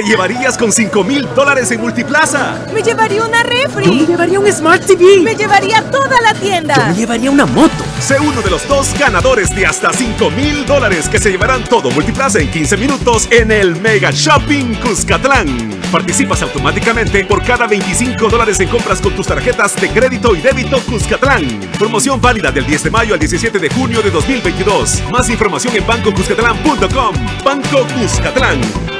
¿Qué te llevarías con 5 mil dólares en Multiplaza? Me llevaría una refri. Yo me llevaría un Smart TV. Me llevaría toda la tienda. Yo me llevaría una moto. Sé uno de los dos ganadores de hasta 5 mil dólares que se llevarán todo Multiplaza en 15 minutos en el Mega Shopping Cuscatlán. Participas automáticamente por cada 25 dólares en compras con tus tarjetas de crédito y débito Cuscatlán. Promoción válida del 10 de mayo al 17 de junio de 2022. Más información en bancocuscatlán.com. Banco Cuscatlán.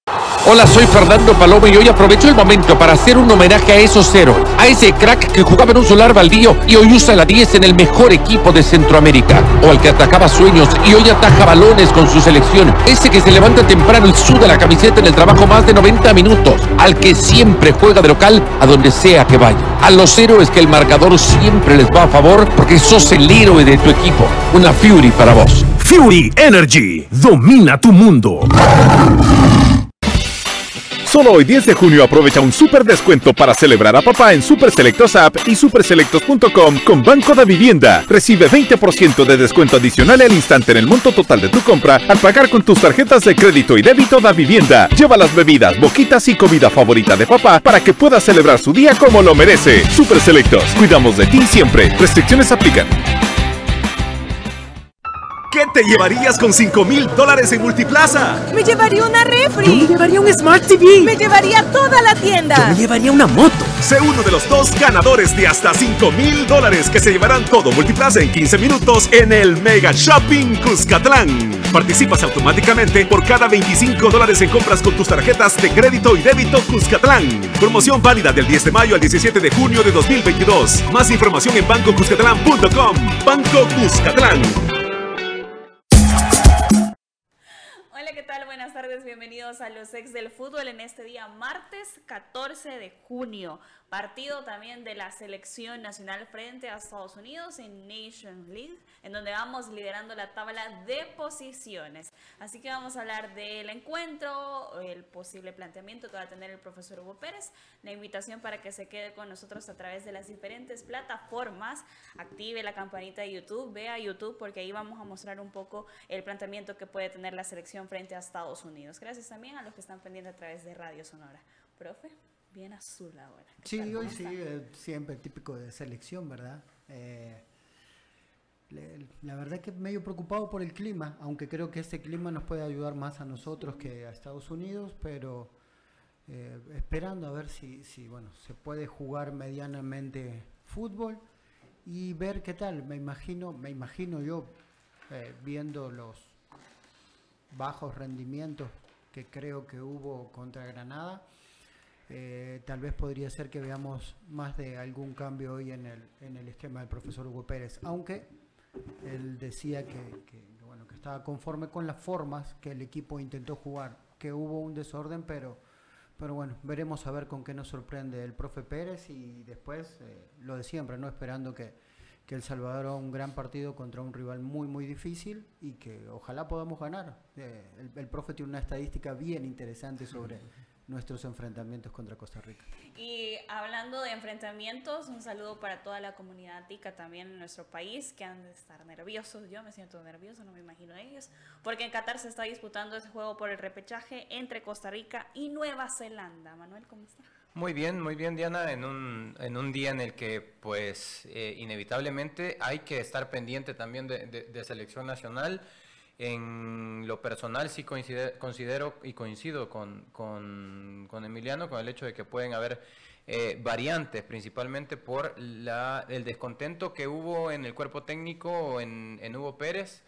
Hola, soy Fernando Paloma y hoy aprovecho el momento para hacer un homenaje a esos héroes, a ese crack que jugaba en un solar baldío y hoy usa la 10 en el mejor equipo de Centroamérica, o al que atacaba sueños y hoy ataja balones con su selección, ese que se levanta temprano y suda la camiseta en el trabajo más de 90 minutos, al que siempre juega de local a donde sea que vaya, a los héroes que el marcador siempre les va a favor porque sos el héroe de tu equipo, una Fury para vos. Fury Energy domina tu mundo. Solo hoy 10 de junio aprovecha un super descuento para celebrar a papá en Super Selectos App y superselectos.com con Banco de Vivienda. Recibe 20% de descuento adicional al instante en el monto total de tu compra al pagar con tus tarjetas de crédito y débito da Vivienda. Lleva las bebidas, boquitas y comida favorita de papá para que pueda celebrar su día como lo merece. Super Selectos, cuidamos de ti siempre. Restricciones aplican. ¿Qué te llevarías con 5 mil dólares en Multiplaza? Me llevaría una refri. Yo me llevaría un Smart TV. Me llevaría toda la tienda. Yo me llevaría una moto. Sé uno de los dos ganadores de hasta 5 mil dólares que se llevarán todo Multiplaza en 15 minutos en el Mega Shopping Cuscatlán. Participas automáticamente por cada 25 dólares en compras con tus tarjetas de crédito y débito Cuscatlán. Promoción válida del 10 de mayo al 17 de junio de 2022. Más información en bancocuscatlán.com. Banco Cuscatlán. Bienvenidos a los ex del fútbol en este día martes 14 de junio. Partido también de la selección nacional frente a Estados Unidos en Nations League, en donde vamos liderando la tabla de posiciones. Así que vamos a hablar del encuentro, el posible planteamiento que va a tener el profesor Hugo Pérez, la invitación para que se quede con nosotros a través de las diferentes plataformas, active la campanita de YouTube, vea YouTube porque ahí vamos a mostrar un poco el planteamiento que puede tener la selección frente a Estados Unidos. Gracias también a los que están pendientes a través de Radio Sonora. Profe bien azul ahora. Sí, hoy sí, eh, siempre típico de selección, ¿verdad? Eh, la verdad que medio preocupado por el clima, aunque creo que este clima nos puede ayudar más a nosotros que a Estados Unidos, pero eh, esperando a ver si, si, bueno, se puede jugar medianamente fútbol y ver qué tal. Me imagino, me imagino yo eh, viendo los bajos rendimientos que creo que hubo contra Granada. Eh, tal vez podría ser que veamos más de algún cambio hoy en el, en el esquema del profesor Hugo Pérez, aunque él decía que, bueno, que estaba conforme con las formas que el equipo intentó jugar, que hubo un desorden, pero, pero bueno, veremos a ver con qué nos sorprende el profe Pérez y después eh, lo de siempre, no esperando que, que El Salvador haga un gran partido contra un rival muy, muy difícil y que ojalá podamos ganar. Eh, el, el profe tiene una estadística bien interesante sobre nuestros enfrentamientos contra Costa Rica. Y hablando de enfrentamientos, un saludo para toda la comunidad tica también en nuestro país, que han de estar nerviosos. Yo me siento nervioso, no me imagino ellos, porque en Qatar se está disputando ese juego por el repechaje entre Costa Rica y Nueva Zelanda. Manuel, ¿cómo está? Muy bien, muy bien Diana, en un, en un día en el que pues eh, inevitablemente hay que estar pendiente también de, de- de selección nacional. En lo personal sí coincide- considero y coincido con, con- con Emiliano con el hecho de que pueden haber eh, variantes, principalmente por la, el descontento que hubo en el cuerpo técnico en, en Hugo Pérez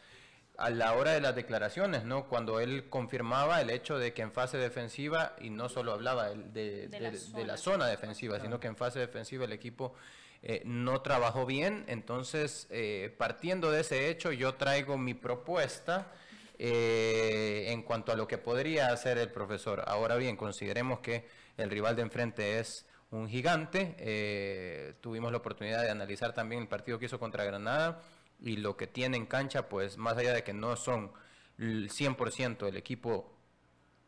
a la hora de las declaraciones, ¿no? Cuando él confirmaba el hecho de que en fase defensiva, y no solo hablaba de, De la de- de zona. la zona defensiva, sino que en fase defensiva el equipo eh, no trabajó bien. Entonces, eh, partiendo de ese hecho, yo traigo mi propuesta eh, en cuanto a lo que podría hacer el profesor. Ahora bien, consideremos que el rival de enfrente es un gigante. eh, tuvimos la oportunidad de analizar también el partido que hizo contra Granada y lo que tiene en cancha, pues más allá de que no son el 100% el equipo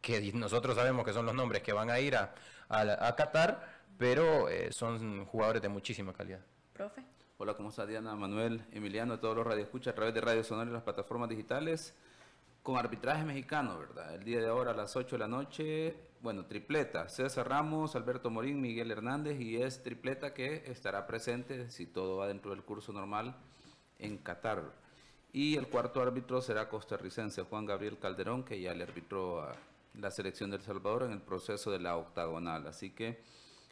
que nosotros sabemos que son los nombres que van a ir a, a, a Qatar, pero eh, son jugadores de muchísima calidad. Profe. Hola, ¿cómo está Diana, Manuel, Emiliano, a todos los radioescuchas a través de Radio Sonora y las plataformas digitales? Con arbitraje mexicano, ¿verdad? El día de ahora a las 8 de la noche, bueno, tripleta. César Ramos, Alberto Morín, Miguel Hernández y es tripleta que estará presente, si todo va dentro del curso normal, en Qatar. Y el cuarto árbitro será costarricense, Juan Gabriel Calderón, que ya le arbitró a la selección de El Salvador en el proceso de la octagonal. Así que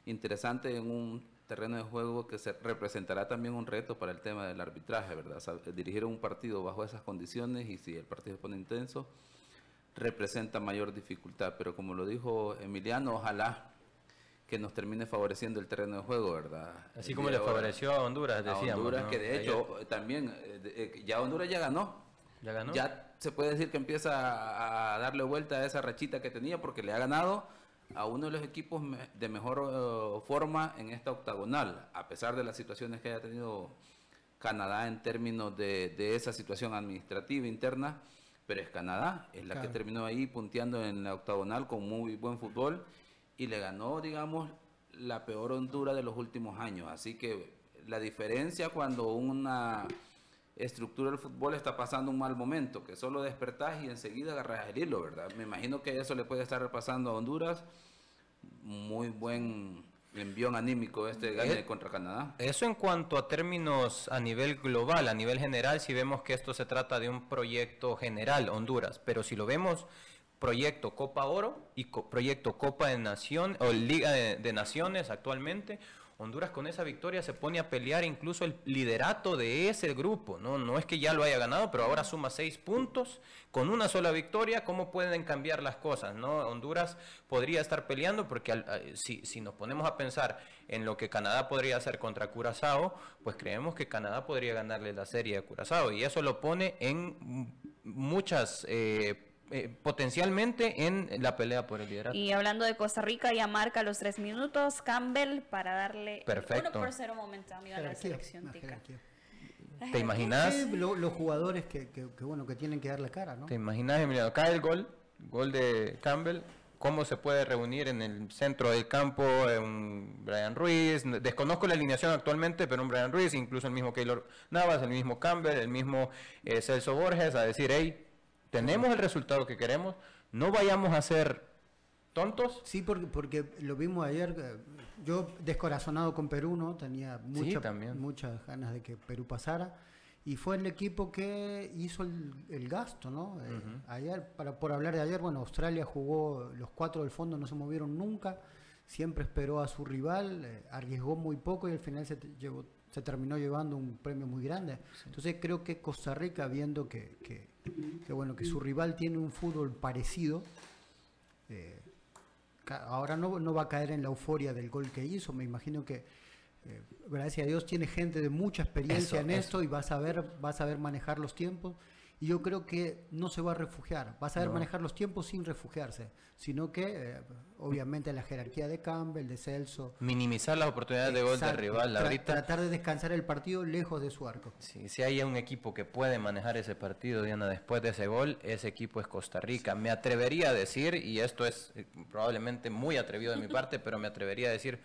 interesante en un terreno de juego que se representará también un reto para el tema del arbitraje, ¿verdad? Dirigir un partido bajo esas condiciones y si el partido se pone intenso, representa mayor dificultad. Pero como lo dijo Emiliano, ojalá que nos termine favoreciendo el terreno de juego, ¿verdad? Así como le ahora. favoreció a Honduras, A decíamos. Honduras, ¿no? que de hecho eh, también, eh, eh, ya Honduras ya ganó. ¿Ya ganó? Ya se puede decir que empieza a darle vuelta a esa rachita que tenía porque le ha ganado a uno de los equipos de mejor eh, forma en esta octagonal, a pesar de las situaciones que haya tenido Canadá en términos de, de esa situación administrativa interna, pero es Canadá, es la que terminó ahí punteando en la octagonal con muy buen fútbol y le ganó, digamos, la peor Honduras de los últimos años. Así que la diferencia cuando una estructura del fútbol está pasando un mal momento, que solo despertás y enseguida agarras el hilo, ¿verdad? Me imagino que eso le puede estar pasando a Honduras. Muy buen envión anímico este gane Eh, contra Canadá. Eso en cuanto a términos a nivel global, a nivel general, si vemos que esto se trata de un proyecto general, Honduras, pero si lo vemos proyecto Copa Oro y co- proyecto Copa de Nación o Liga de, de Naciones actualmente, Honduras con esa victoria se pone a pelear incluso el liderato de ese grupo, ¿no? No es que ya lo haya ganado, pero ahora suma seis puntos con una sola victoria, ¿cómo pueden cambiar las cosas, no? Honduras podría estar peleando porque al- a- si, si nos ponemos a pensar en lo que Canadá podría hacer contra Curazao, pues creemos que Canadá podría ganarle la serie a Curazao y eso lo pone en muchas... eh, eh, potencialmente en la pelea por el liderato. Y hablando de Costa Rica, ya marca los tres minutos Campbell para darle Perfecto. 1 por 0 momentáneo a la selección tica. ¿Te imaginas? Sí, lo- los jugadores que, que- que, bueno que tienen que dar la cara, ¿no? ¿Te imaginas, Emiliano? Cae el gol, gol de Campbell. ¿Cómo se puede reunir en el centro del campo eh, un Brian Ruiz? Desconozco la alineación actualmente, pero un Brian Ruiz, incluso el mismo Keylor Navas, el mismo Campbell, el mismo eh, Celso Borges, a decir, hey, tenemos el resultado que queremos, no vayamos a ser tontos. Sí, porque, porque lo vimos ayer. eh, Yo descorazonado con Perú, ¿no? Tenía mucha- muchas ganas de que Perú pasara. Y fue el equipo que hizo el, el gasto, ¿no? Eh, Ayer, para, por hablar de ayer, bueno, Australia jugó, los cuatro del fondo no se movieron nunca, siempre esperó a su rival, eh, arriesgó muy poco y al final se, llevó- se terminó llevando un premio muy grande. Entonces creo que Costa Rica, viendo que, que, que, bueno, que su rival tiene un fútbol parecido, eh, ahora no, no va a caer en la euforia del gol que hizo. Me imagino que, eh, gracias a Dios, tiene gente de mucha experiencia Eso, en esto y va a, saber, va a saber manejar los tiempos. Y yo creo que no se va a refugiar, va a saber No. manejar los tiempos sin refugiarse, sino que, eh, obviamente, la jerarquía de Campbell, de Celso. Minimizar las oportunidades de gol del Exacto, rival. Ahorita, tratar de descansar el partido lejos de su arco. Sí, si hay un equipo que puede manejar ese partido, Diana, después de ese gol, ese equipo es Costa Rica. Me atrevería a decir, y esto es eh, probablemente muy atrevido de mi parte, pero me atrevería a decir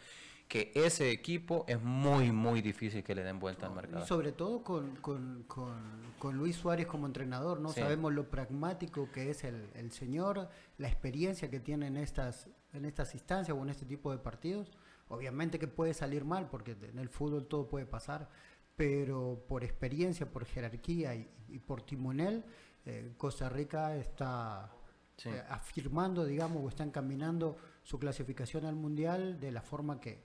que ese equipo es muy, muy difícil que le den vuelta al Y marcador. sobre todo con, con- con- con Luis Suárez como entrenador, ¿no? Sí. Sabemos lo pragmático que es el, el señor, la experiencia que tiene en estas, en estas instancias o en este tipo de partidos. Obviamente que puede salir mal, porque en el fútbol todo puede pasar, pero por experiencia, por jerarquía y, y por timonel, eh, Costa Rica está Sí. eh, afirmando, digamos, o está encaminando su clasificación al Mundial de la forma que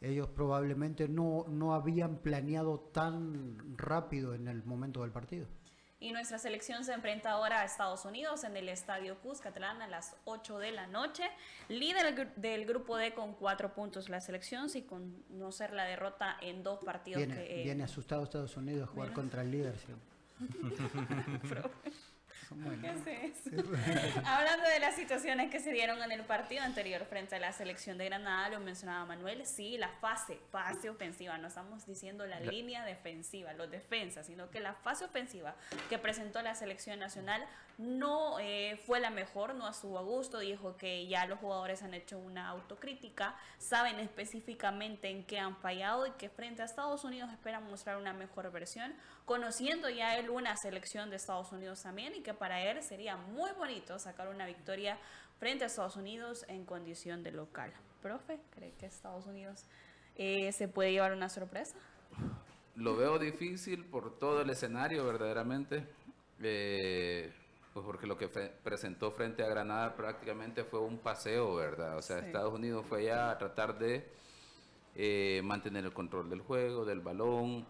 ellos probablemente no, no habían planeado tan rápido en el momento del partido. Y nuestra selección se enfrenta ahora a Estados Unidos en el Estadio Cuscatlán a las 8 de la noche. Líder del grupo D con cuatro puntos la selección, sin conocer la derrota en dos partidos Viene, que... eh, viene asustado Estados Unidos a jugar Bueno. contra el líder. sí. ¿Qué es eso? Hablando de las situaciones que se dieron en el partido anterior frente a la selección de Granada, lo mencionaba Manuel, sí, la fase, fase ofensiva, no estamos diciendo la línea defensiva, los defensas, sino que la fase ofensiva que presentó la selección nacional no eh, fue la mejor, no a gusto, dijo que ya los jugadores han hecho una autocrítica, saben específicamente en qué han fallado y que frente a Estados Unidos esperan mostrar una mejor versión, conociendo ya él una selección de Estados Unidos también y que para él sería muy bonito sacar una victoria frente a Estados Unidos en condición de local. Profe, ¿cree que Estados Unidos eh, se puede llevar una sorpresa? Lo veo difícil por todo el escenario, verdaderamente. Eh, pues porque lo que presentó frente a Granada prácticamente fue un paseo, ¿verdad? O sea, Estados Unidos fue allá a tratar de eh, mantener el control del juego, del balón,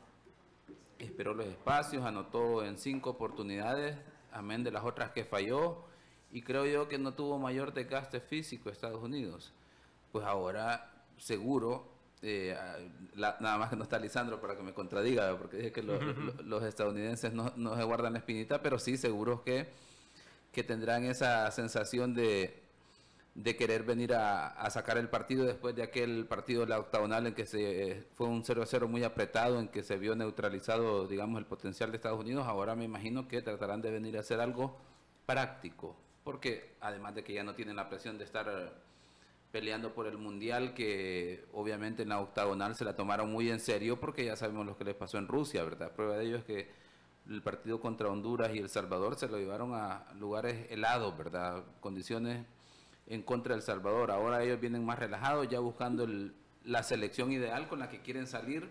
esperó los espacios, anotó en cinco oportunidades, amén de las otras que falló, y creo yo que no tuvo mayor desgaste físico Estados Unidos. Pues ahora, seguro, eh, nada más que no está Lisandro para que me contradiga, porque dije que los, estadounidenses no, no, se guardan la espinita, pero sí, seguro que, que tendrán esa sensación de de querer venir a, sacar el partido después de aquel partido de la octagonal en que se fue un 0-0 muy apretado, en que se vio neutralizado, digamos, el potencial de Estados Unidos. Ahora me imagino que tratarán de venir a hacer algo práctico, porque además de que ya no tienen la presión de estar eh, peleando por el mundial, que obviamente en la octagonal se la tomaron muy en serio, porque ya sabemos lo que les pasó en Rusia, ¿verdad? Prueba de ello es que el partido contra Honduras y El Salvador se lo llevaron a lugares helados, ¿verdad? Condiciones en contra del Salvador. Ahora ellos vienen más relajados, ya buscando la selección ideal con la que quieren salir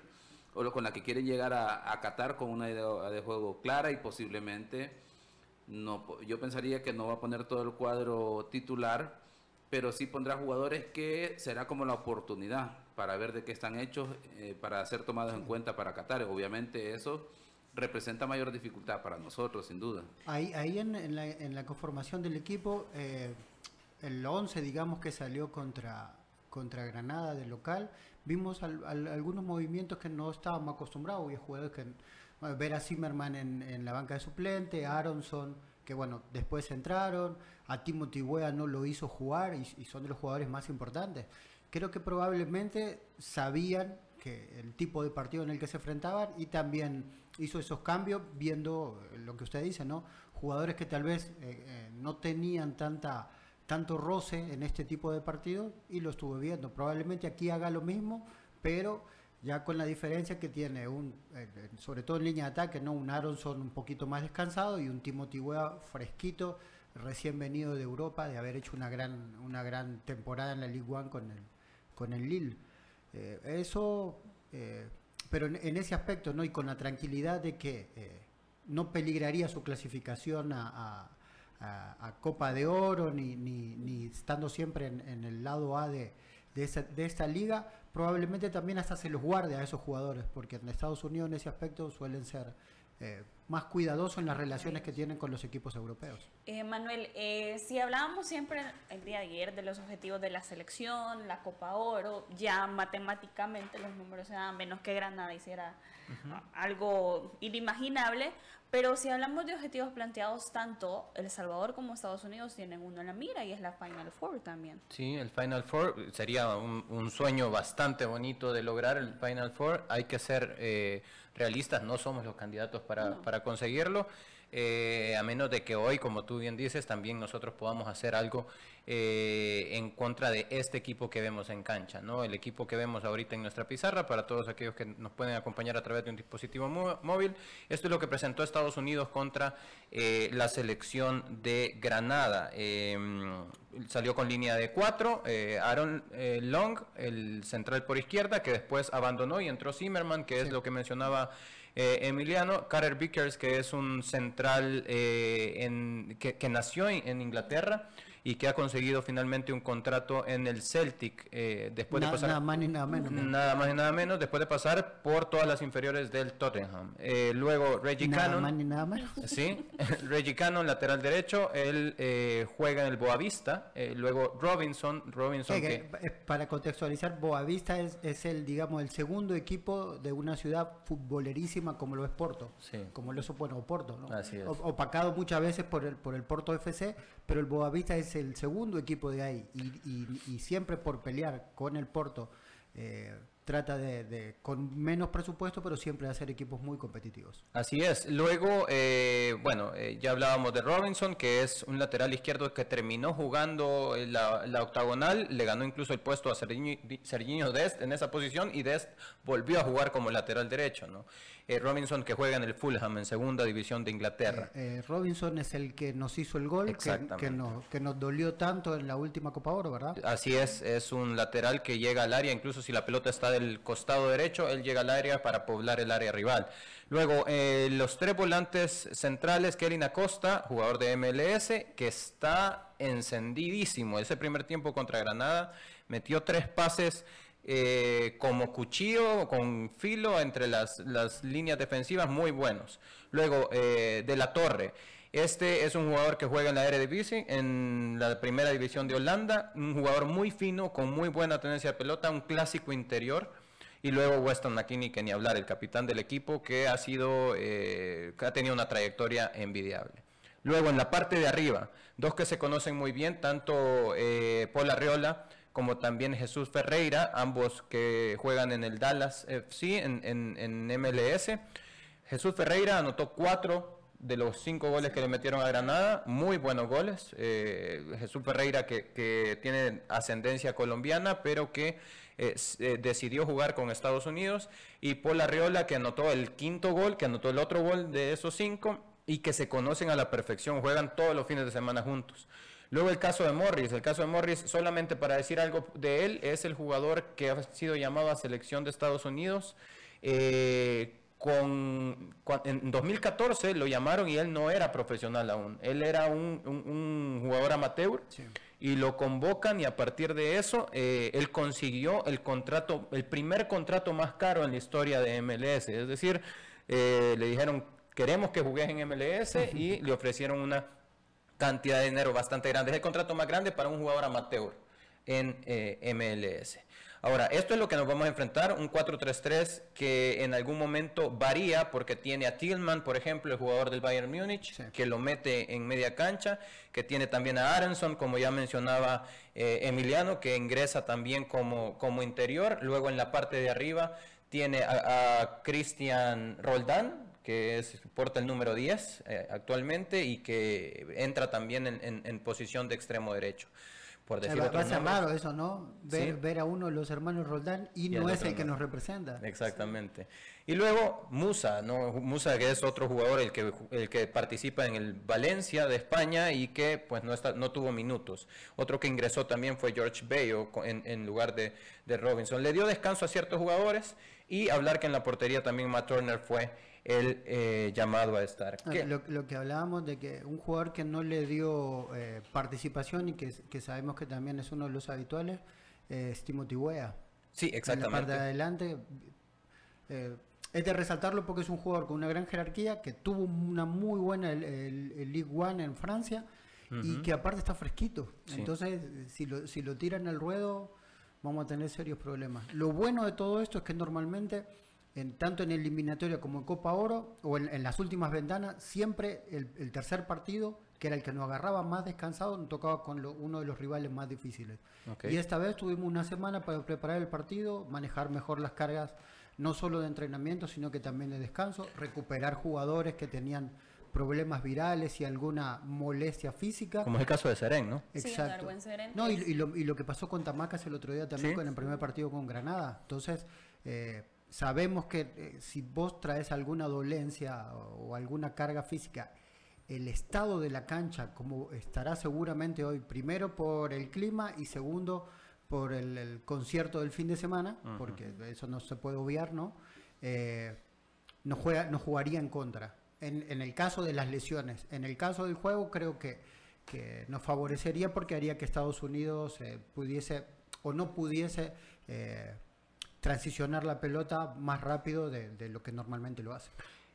o con la que quieren llegar a, Qatar con una idea de juego clara y posiblemente no yo pensaría que no va a poner todo el cuadro titular, pero sí pondrá jugadores que será como la oportunidad para ver de qué están hechos, eh, para ser tomados en cuenta para Qatar. Obviamente eso representa mayor dificultad para nosotros, sin duda. Ahí, ahí en, la, en la, conformación del equipo, eh, el 11, digamos, que salió contra, contra Granada de local, vimos algunos movimientos que no estábamos acostumbrados. Había jugadores que ver a Zimmerman en, la banca de suplente, Aronson, que bueno, después entraron, a Timothy Wea no lo hizo jugar y, son de los jugadores más importantes. Creo que probablemente sabían que el tipo de partido en el que se enfrentaban y también hizo esos cambios viendo lo que usted dice, ¿no? Jugadores que tal vez eh, eh, no tenían tanta tanto roce en este tipo de partidos y lo estuve viendo. Probablemente aquí haga lo mismo, pero ya con la diferencia que tiene un, eh, eh, sobre todo en línea de ataque, no un Aronson un poquito más descansado y un Timothy Weah fresquito, recién venido de Europa, de haber hecho una gran, una gran temporada en la League One con el, con el Lille. Eh, eso, pero en, ese aspecto, ¿no? Y con la tranquilidad de que no peligraría su clasificación a a, Copa de Oro, ni, ni, ni estando siempre en, el lado A de, de, esta liga, probablemente también hasta se los guarde a esos jugadores, porque en Estados Unidos en ese aspecto suelen ser eh, más cuidadosos en las relaciones que tienen con los equipos europeos. Eh, Manuel, eh, si hablábamos siempre el día de ayer de los objetivos de la selección, la Copa Oro, ya matemáticamente los números se dan menos que Granada hiciera algo inimaginable, pero si hablamos de objetivos planteados, tanto El Salvador como Estados Unidos tienen uno en la mira y es la Final Four también. Sí, el Final Four sería un, sueño bastante bonito de lograr el Final Four. Hay que ser eh, realistas, no somos los candidatos para, para conseguirlo. Eh, a menos de que hoy, como tú bien dices, también nosotros podamos hacer algo eh, en contra de este equipo que vemos en cancha, ¿no? El equipo que vemos ahorita en nuestra pizarra, para todos aquellos que nos pueden acompañar a través de un dispositivo móvil. Esto es lo que presentó Estados Unidos contra eh, la selección de Granada. Em, salió con línea de cuatro, Aaron Long, el central por izquierda, que después abandonó y entró Zimmerman, que es lo que mencionaba eh, Emiliano, Carter Vickers, que es un central eh, en, que, nació en, Inglaterra y que ha conseguido finalmente un contrato en el Celtic eh, después Na- de pasar nada más ni nada menos. nada más y nada menos después de pasar por todas las inferiores del Tottenham. Eh, luego Reggie Nada Cannon. más ni nada menos. Sí, Reggie Cannon, lateral derecho, él eh, juega en el Boavista. eh, luego Robinson, Robinson que, que, eh, para contextualizar, Boavista es, es el, digamos, el segundo equipo de una ciudad futbolerísima como lo es Porto. Sí. Como lo es, bueno, Porto, ¿no? Así es. O- opacado muchas veces por el, por el Porto FC, pero el Boavista es el segundo equipo de ahí. Y, siempre por pelear con el Porto, eh, trata de, de- con menos presupuesto, pero siempre hacer equipos muy competitivos. Así es. Luego, eh, bueno, eh, ya hablábamos de Robinson, que es un lateral izquierdo que terminó jugando la, la octagonal, le ganó incluso el puesto a Serginho, Serginho Dest en esa posición y Dest volvió a jugar como lateral derecho, ¿no? Eh, Robinson que juega en el Fulham en segunda división de Inglaterra. Eh, Robinson es el que nos hizo el gol, que, nos, que nos dolió tanto en la última Copa Oro, ¿verdad? Así es, es un lateral que llega al área, incluso si la pelota está del costado derecho, él llega al área para poblar el área rival. Luego, eh, los tres volantes centrales, Kevin Acosta, jugador de MLS, que está encendidísimo. Ese primer tiempo contra Granada metió tres pases eh, como cuchillo, con filo entre las, las líneas defensivas muy buenos. Luego, eh, de la Torre. Este es un jugador que juega en la Eredivisie, en la primera división de Holanda, un jugador muy fino, con muy buena tenencia de pelota, un clásico interior. Y luego Weston McKinney, que ni hablar, el capitán del equipo, que ha sido, eh, ha tenido una trayectoria envidiable. Luego en la parte de arriba, dos que se conocen muy bien, tanto eh, Paul Arriola como también Jesús Ferreira, ambos que juegan en el Dallas FC, en, MLS. Jesús Ferreira anotó cuatro de los cinco goles que le metieron a Granada, muy buenos goles. Eh, Jesús Ferreira que, tiene ascendencia colombiana, pero que eh, eh, decidió jugar con Estados Unidos. Y Paul Arriola que anotó el quinto gol, que anotó el otro gol de esos cinco y que se conocen a la perfección, juegan todos los fines de semana juntos. Luego el caso de Morris, el caso de Morris, solamente para decir algo de él, es el jugador que ha sido llamado a selección de Estados Unidos. eh, con, en 2014 lo llamaron y él no era profesional aún, él era un, un- un jugador amateur y lo convocan y a partir de eso eh, él consiguió el contrato, el primer contrato más caro en la historia de MLS, es decir, eh, le dijeron queremos que juegues en MLS y le ofrecieron una cantidad de dinero bastante grande. Es el contrato más grande para un jugador amateur en eh, MLS. Ahora, esto es lo que nos vamos a enfrentar, un 4-3-3 que en algún momento varía porque tiene a Tillman, por ejemplo, el jugador del Bayern Múnich, que lo mete en media cancha, que tiene también a Aronson, como ya mencionaba eh, Emiliano, que ingresa también como, como interior. Luego en la parte de arriba tiene a, a Christian Roldán, que es, porta el número 10 eh, actualmente y que entra también en, en- en posición de extremo derecho. Por decir va, va otros a ser nombres. raro eso, ¿no? Ver, Sí. ver a uno de los hermanos Roldán y, no es el que no. nos representa. Exactamente. Y luego Musa, ¿no? Musa que es otro jugador el que, el que participa en el Valencia de España y que pues no, está, no tuvo minutos. Otro que ingresó también fue George Bayo en, en lugar de, de Robinson. Le dio descanso a ciertos jugadores y hablar que en la portería también Matt Turner fue el eh, llamado a estar. Lo, lo que hablábamos de que un jugador que no le dio eh, participación y que, que sabemos que también es uno de los habituales eh, es Timothy Weah. Sí, En la exactamente. parte de adelante. eh, es de resaltarlo porque es un jugador con una gran jerarquía, que tuvo una muy buena el, el- el League One en Francia y que aparte está fresquito. Sí. Entonces, si lo, si lo tiran al ruedo, vamos a tener serios problemas. Lo bueno de todo esto es que normalmente, en, tanto en eliminatoria como en Copa Oro, o en, en las últimas ventanas, siempre el, el tercer partido, que era el que nos agarraba más descansado, nos tocaba con lo- uno de los rivales más difíciles. Y esta vez tuvimos una semana para preparar el partido, manejar mejor las cargas, no solo de entrenamiento, sino que también de descanso, recuperar jugadores que tenían problemas virales y alguna molestia física. Como es el caso de Seren, ¿no? Sí, Exacto. Seren, No, y, lo, y lo que pasó con Tamacas el otro día también Sí. con el primer partido con Granada. Entonces, eh, sabemos que eh, si vos traes alguna dolencia o, o alguna carga física, el estado de la cancha, como estará seguramente hoy, primero por el clima y segundo por el, el concierto del fin de semana, porque eso no se puede obviar, ¿no? Eh, nos, juega, nos jugaría en contra. En, en el caso de las lesiones, en el caso del juego creo que que nos favorecería porque haría que Estados Unidos eh, pudiese o no pudiese eh, transicionar la pelota más rápido de, de lo que normalmente lo hace.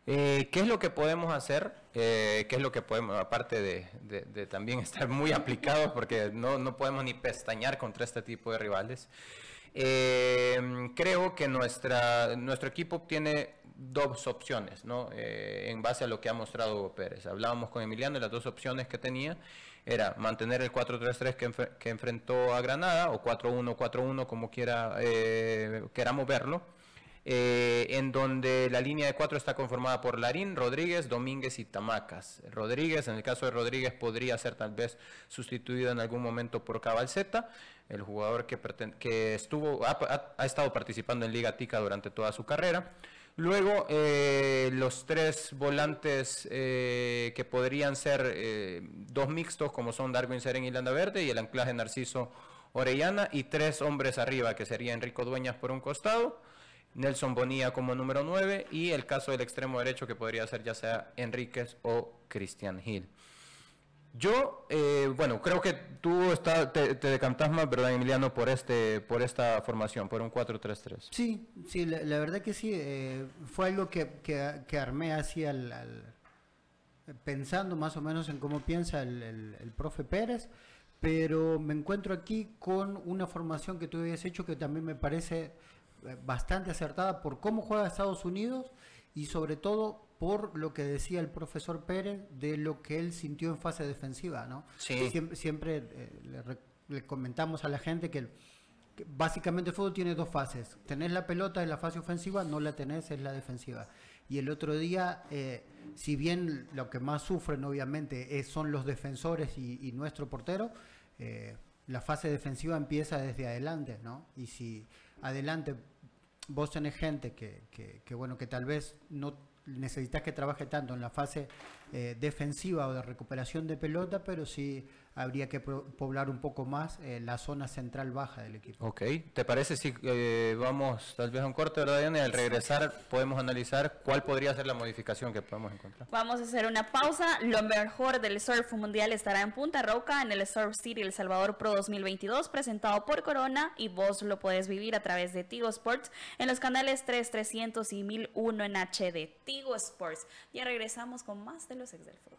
Eh, ¿Qué es lo que podemos hacer? Eh, ¿Qué es lo que podemos, aparte de, de- de también estar muy aplicados, porque no, no podemos ni pestañear contra este tipo de rivales? Eh, creo que nuestra, nuestro equipo tiene dos opciones, ¿no? Eh, en base a lo que ha mostrado Hugo Pérez. Hablábamos con Emiliano y las dos opciones que tenía era mantener el 4-3-3 que, que enfrentó a Granada, o 4-1-4-1, como quiera, eh, queramos verlo eh, en donde la línea de cuatro está conformada por Larín, Rodríguez, Domínguez y Tamacas. Rodríguez, en el caso de Rodríguez, podría ser tal vez sustituido en algún momento por Cabalceta, el jugador que, estuvo, ha estado participando en Liga Tica durante toda su carrera. Luego, eh, los tres volantes eh, que podrían ser eh, dos mixtos, como son Darwin Seren y Landa Verde, y el anclaje Narciso Orellana, y tres hombres arriba, que sería Enrico Dueñas por un costado, Nelson Bonilla como número 9 y el caso del extremo derecho que podría ser ya sea Enríquez o Cristian Hill. Yo, eh, bueno, creo que tú está, te, te decantás más, ¿verdad, Emiliano, por, este, por esta formación, por un 4-3-3? Sí, sí, la, verdad que sí, eh, fue algo que, que, armé así al, pensando más o menos en cómo piensa el, el- profe Pérez, pero me encuentro aquí con una formación que tú habías hecho que también me parece bastante acertada por cómo juega Estados Unidos y sobre todo por lo que decía el profesor Pérez de lo que él sintió en fase defensiva, ¿no? Sí. Siempre, siempre eh, le, comentamos a la gente que, que básicamente el fútbol tiene dos fases. Tenés la pelota en la fase ofensiva, no la tenés en la defensiva. Y el otro día, eh, si bien lo que más sufren obviamente es- son los defensores y, y nuestro portero, eh, la fase defensiva empieza desde adelante, ¿no? Y si adelante vos tenés gente que, que, que, bueno, que tal vez no necesitas que trabaje tanto en la fase eh, defensiva o de recuperación de pelota, pero sí habría que pro- poblar un poco más eh, la zona central baja del equipo. Ok, ¿te parece si eh, vamos tal vez a un corte, verdad, Diana? Y al regresar podemos analizar cuál podría ser la modificación que podemos encontrar. Vamos a hacer una pausa. Lo mejor del surf mundial estará en Punta Roca en el Surf City El Salvador Pro 2022, presentado por Corona y vos lo puedes vivir a través de Tigo Sports en los canales 3, 300 y 1001 en HD. Tigo Sports. Ya regresamos con más de los ex del fútbol.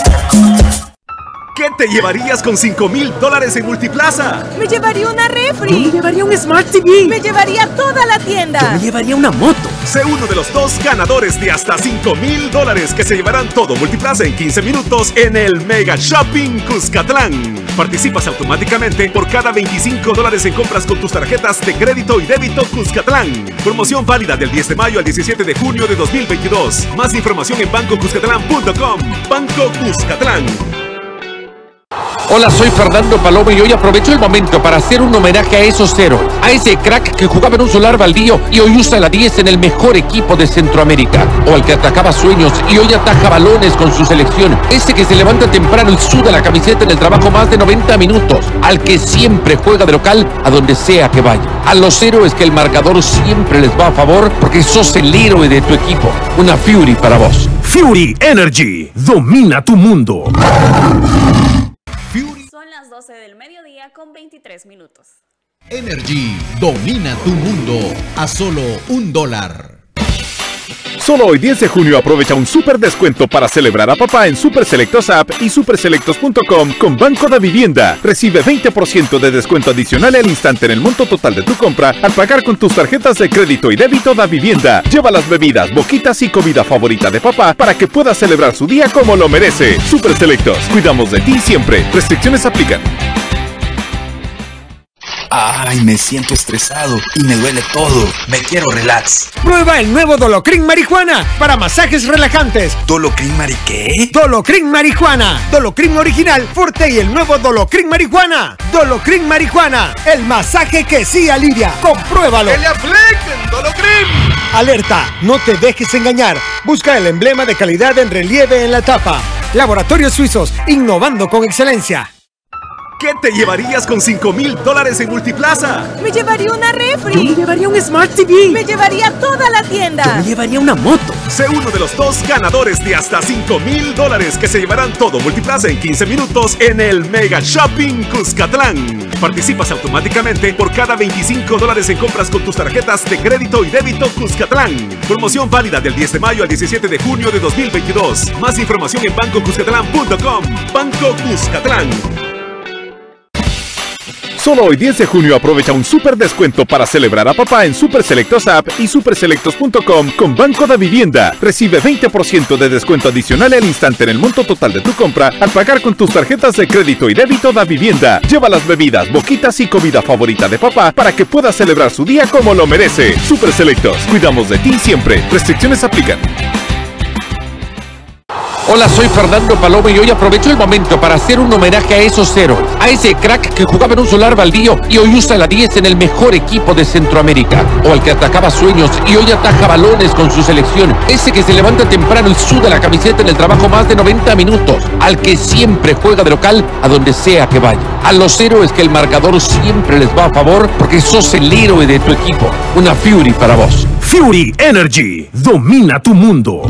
¿Qué te llevarías con 5 mil dólares en Multiplaza? Me llevaría una refri. Yo me llevaría un Smart TV. Me llevaría toda la Yo tienda. me llevaría una moto. Sé uno de los dos ganadores de hasta 5 mil dólares que se llevarán todo Multiplaza en 15 minutos en el Mega Shopping Cuscatlán. Participas automáticamente por cada 25 dólares en compras con tus tarjetas de crédito y débito Cuscatlán. Promoción válida del 10 de mayo al 17 de junio de 2022. Más información en bancocuscatlán.com. Banco Cuscatlán. Hola, soy Fernando Paloma y hoy aprovecho el momento para hacer un homenaje a esos héroes, a ese crack que jugaba en un solar baldío y hoy usa la 10 en el mejor equipo de Centroamérica, o al que atacaba sueños y hoy ataja balones con su selección, ese que se levanta temprano y suda la camiseta en el trabajo más de 90 minutos, al que siempre juega de local a donde sea que vaya, a los héroes que el marcador siempre les va a favor porque sos el héroe de tu equipo, una Fury para vos. Fury Energy domina tu mundo. Son las 12 del mediodía con 23 minutos. Energy domina tu mundo a solo un dólar. Solo hoy 10 de junio aprovecha un super descuento para celebrar a papá en Super Selectos App y superselectos.com con Banco da Vivienda. Recibe 20% de descuento adicional al instante en el monto total de tu compra al pagar con tus tarjetas de crédito y débito da Vivienda. Lleva las bebidas, boquitas y comida favorita de papá para que pueda celebrar su día como lo merece. Super Selectos, cuidamos de ti siempre. Restricciones aplican. Ay, me siento estresado y me duele todo. Me quiero relax. Prueba el nuevo Dolocrin Marihuana para masajes relajantes. ¿Dolocrin Mari qué? Dolocrin Marihuana. Dolocrin original, fuerte y el nuevo Dolocrin Marihuana. Dolocrin Marihuana. El masaje que sí alivia. Compruébalo. le apliquen Dolocrin! Alerta, no te dejes engañar. Busca el emblema de calidad en relieve en la tapa. Laboratorios Suizos, innovando con excelencia. ¿Qué te llevarías con 5 mil dólares en Multiplaza? Me llevaría una refri. Yo me llevaría un Smart TV. Me llevaría toda la tienda. Yo me llevaría una moto. Sé uno de los dos ganadores de hasta 5 mil dólares que se llevarán todo Multiplaza en 15 minutos en el Mega Shopping Cuscatlán. Participas automáticamente por cada 25 dólares en compras con tus tarjetas de crédito y débito Cuscatlán. Promoción válida del 10 de mayo al 17 de junio de 2022. Más información en bancocuscatlán.com. Banco Cuscatlán. Solo hoy 10 de junio aprovecha un super descuento para celebrar a papá en Super Selectos App y superselectos.com con Banco de Vivienda. Recibe 20% de descuento adicional al instante en el monto total de tu compra al pagar con tus tarjetas de crédito y débito da Vivienda. Lleva las bebidas, boquitas y comida favorita de papá para que pueda celebrar su día como lo merece. Super Selectos, cuidamos de ti siempre. Restricciones aplican. Hola, soy Fernando Paloma y hoy aprovecho el momento para hacer un homenaje a esos héroes, a ese crack que jugaba en un solar baldío y hoy usa la 10 en el mejor equipo de Centroamérica, o al que atacaba sueños y hoy ataja balones con su selección, ese que se levanta temprano y suda la camiseta en el trabajo más de 90 minutos, al que siempre juega de local a donde sea que vaya, a los héroes que el marcador siempre les va a favor porque sos el héroe de tu equipo, una Fury para vos. Fury Energy. Domina tu mundo.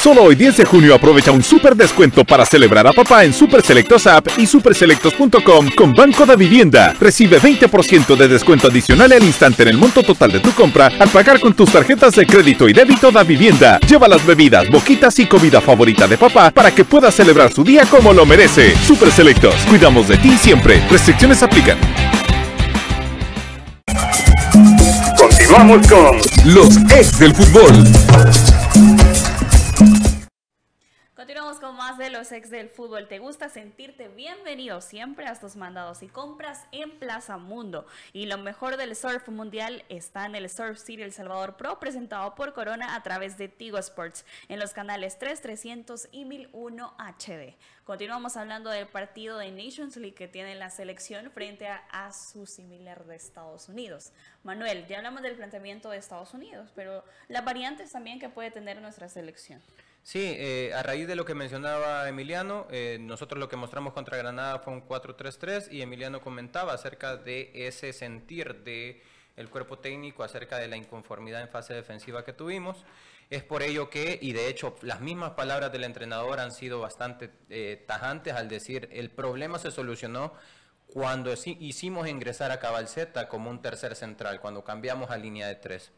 Solo hoy 10 de junio aprovecha un super descuento para celebrar a papá en Super Selectos App y superselectos.com con Banco de Vivienda. Recibe 20% de descuento adicional al instante en el monto total de tu compra al pagar con tus tarjetas de crédito y débito da Vivienda. Lleva las bebidas, boquitas y comida favorita de papá para que pueda celebrar su día como lo merece. Super Selectos, cuidamos de ti siempre. Restricciones aplican. Continuamos con los ex del fútbol. De los ex del fútbol. ¿Te gusta sentirte bienvenido siempre a tus mandados y compras en Plaza Mundo? Y lo mejor del surf mundial está en el Surf City El Salvador Pro, presentado por Corona a través de Tigo Sports en los canales 3, 300 y 1001 HD. Continuamos hablando del partido de Nations League que tiene la selección frente a, a su similar de Estados Unidos. Manuel, ya hablamos del planteamiento de Estados Unidos, pero las variantes también que puede tener nuestra selección. Sí, eh, a raíz de lo que mencionaba Emiliano, eh, nosotros lo que mostramos contra Granada fue un 4-3-3 y Emiliano comentaba acerca de ese sentir de el cuerpo técnico acerca de la inconformidad en fase defensiva que tuvimos. Es por ello que, y de hecho las mismas palabras del entrenador han sido bastante eh, tajantes al decir, el problema se solucionó cuando hicimos ingresar a Cabalceta como un tercer central, cuando cambiamos a línea de tres.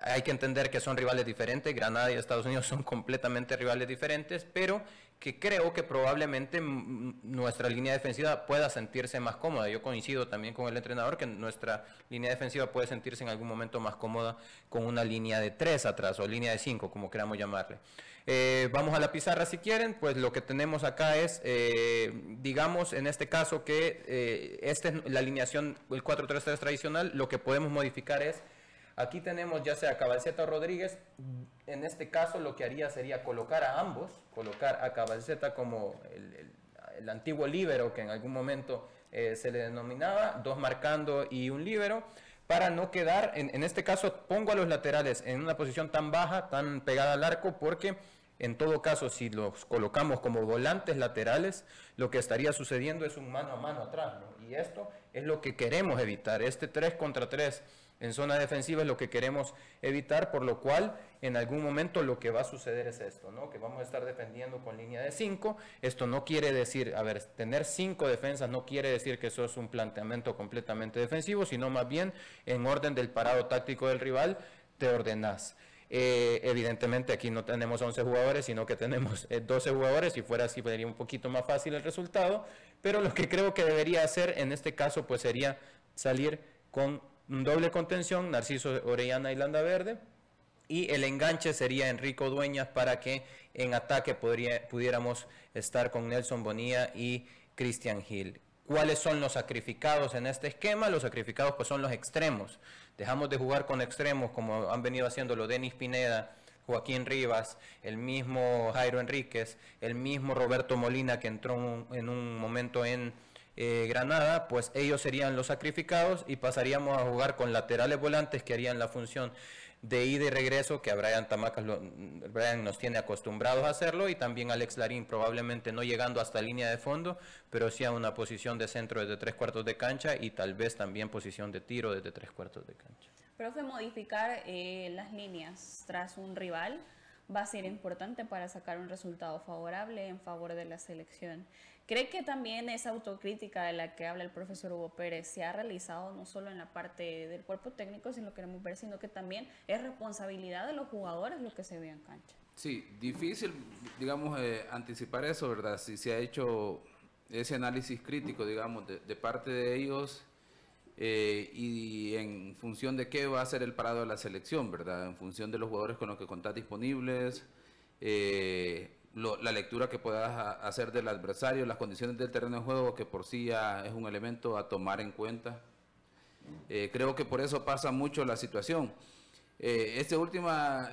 Hay que entender que son rivales diferentes, Granada y Estados Unidos son completamente rivales diferentes, pero que creo que probablemente nuestra línea defensiva pueda sentirse más cómoda. Yo coincido también con el entrenador que nuestra línea defensiva puede sentirse en algún momento más cómoda con una línea de tres atrás o línea de cinco, como queramos llamarle. Eh, vamos a la pizarra si quieren, pues lo que tenemos acá es, eh, digamos en este caso que eh, esta es la alineación, el 4-3-3 tradicional, lo que podemos modificar es Aquí tenemos ya sea Cabalceta o Rodríguez. En este caso lo que haría sería colocar a ambos, colocar a Cabalceta como el, antiguo líbero que en algún momento eh, se le denominaba, dos marcando y un líbero, para no quedar, en, este caso pongo a los laterales en una posición tan baja, tan pegada al arco, porque en todo caso, si los colocamos como volantes laterales, lo que estaría sucediendo es un mano a mano atrás. Y esto es lo que queremos evitar. Este 3 contra 3 en zona defensiva es lo que queremos evitar, por lo cual en algún momento lo que va a suceder es esto, ¿no? Que vamos a estar defendiendo con línea de 5. Esto no quiere decir, a ver, tener 5 defensas no quiere decir que eso es un planteamiento completamente defensivo, sino más bien en orden del parado táctico del rival, te ordenás. Eh, evidentemente aquí no tenemos 11 jugadores, sino que tenemos 12 eh, jugadores. Si fuera así, sería un poquito más fácil el resultado. Pero lo que creo que debería hacer en este caso, pues sería salir con doble contención, Narciso Orellana y Landa Verde, Y el enganche sería Enrico Dueñas para que en ataque pudiéramos estar con Nelson Bonilla y Christian Hill. ¿Cuáles son los sacrificados en este esquema? Los sacrificados pues son los extremos. Dejamos de jugar con extremos como han venido haciéndolo Denis Pineda, Joaquín Rivas, el mismo Jairo Enríquez, el mismo Roberto Molina que entró en un momento en eh, Granada, pues ellos serían los sacrificados y pasaríamos a jugar con laterales volantes que harían la función de ida y regreso, que a Brian Tamacas lo, nos tiene acostumbrados a hacerlo, y también Alex Larín probablemente no llegando hasta línea de fondo, pero sí a una posición de centro desde tres cuartos de cancha y tal vez también posición de tiro desde tres cuartos de cancha. Profe, modificar eh, las líneas tras un rival va a ser importante para sacar un resultado favorable en favor de la selección. ¿Cree que también esa autocrítica de la que habla el profesor Hugo Pérez se ha realizado no solo en la parte del cuerpo técnico, sino que queremos ver, sino que también es responsabilidad de los jugadores lo que se ve en cancha? Sí, difícil, digamos, eh, anticipar eso, ¿verdad? Si se ha hecho ese análisis crítico, digamos, de, parte de ellos eh, y en función de qué va a ser el parado de la selección, ¿verdad? En función de los jugadores con los que contás disponibles. Eh, la lectura que puedas hacer del adversario, las condiciones del terreno de juego, que por sí ya es un elemento a tomar en cuenta. Eh, creo que por eso pasa mucho la situación. Eh, este,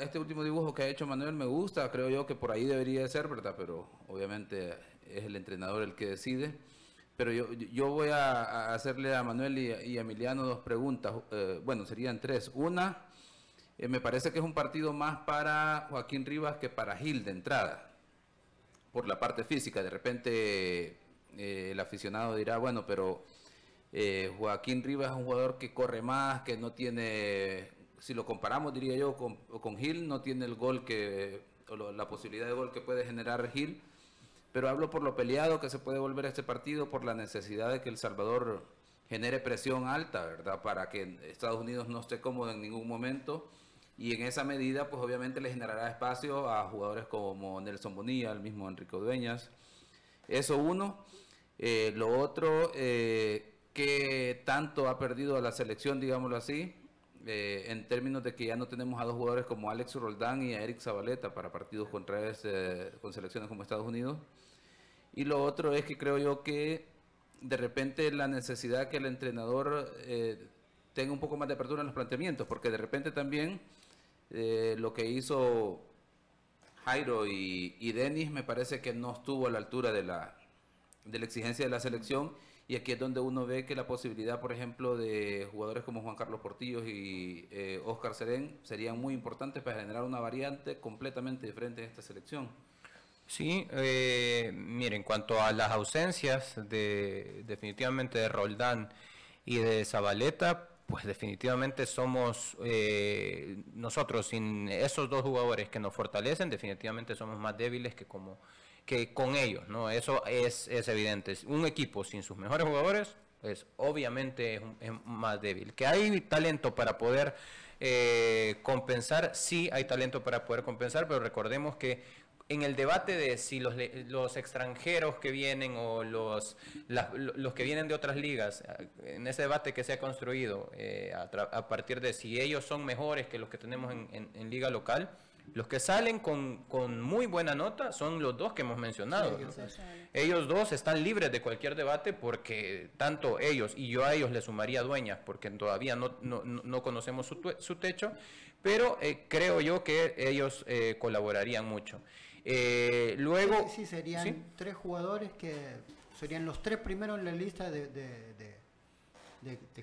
este último dibujo que ha hecho Manuel me gusta, creo yo que por ahí debería ser, ¿verdad? Pero obviamente es el entrenador el que decide. Pero yo, yo voy a, hacerle a Manuel y, a Emiliano dos preguntas. Eh, bueno, serían tres. Una, me parece que es un partido más para Joaquín Rivas que para Gil de entrada por la parte física. De repente eh, el aficionado dirá, bueno, pero eh, Joaquín Rivas es un jugador que corre más, que no tiene, si lo comparamos, diría yo, con, con Gil, no tiene el gol que, o la posibilidad de gol que puede generar Gil. Pero hablo por lo peleado que se puede volver este partido, por la necesidad de que El Salvador genere presión alta, ¿verdad? Para que Estados Unidos no esté cómodo en ningún momento y en esa medida, pues obviamente le generará espacio a jugadores como Nelson Bonilla, el mismo Enrique Dueñas. Eso uno. Eh, lo otro, eh, que tanto ha perdido a la selección, digámoslo así, eh, en términos de que ya no tenemos a dos jugadores como Alex Roldán y a Eric Zabaleta para partidos contra este, con selecciones como Estados Unidos. Y lo otro es que creo yo que de repente la necesidad que el entrenador tenga un poco más de apertura en los planteamientos, porque de repente también eh, lo que hizo Jairo y, Denis me parece que no estuvo a la altura de la, de la exigencia de la selección y aquí es donde uno ve que la posibilidad, por ejemplo, de jugadores como Juan Carlos Portillos y eh, Oscar Serén serían muy importantes para generar una variante completamente diferente en esta selección. Sí, eh, mire, en cuanto a las ausencias de definitivamente de Roldán y de Zabaleta, pues definitivamente somos eh, nosotros sin esos dos jugadores que nos fortalecen, definitivamente somos más débiles que como que con ellos, ¿no? Eso es, es evidente. Un equipo sin sus mejores jugadores, pues obviamente es, más débil. Que hay talento para poder eh, compensar, sí hay talento para poder compensar, pero recordemos que en el debate de si los, los extranjeros que vienen o los, los que vienen de otras ligas, en ese debate que se ha construido eh, a, partir de si ellos son mejores que los que tenemos en, liga local, los que salen con, con, muy buena nota son los dos que hemos mencionado. Ellos dos están libres de cualquier debate porque tanto ellos y yo a ellos les sumaría dueñas porque todavía no, no, no conocemos su, su, techo, pero eh, creo yo que ellos eh, colaborarían mucho. Eh, luego... Sí, serían tres jugadores que serían los tres primeros en la lista de, de,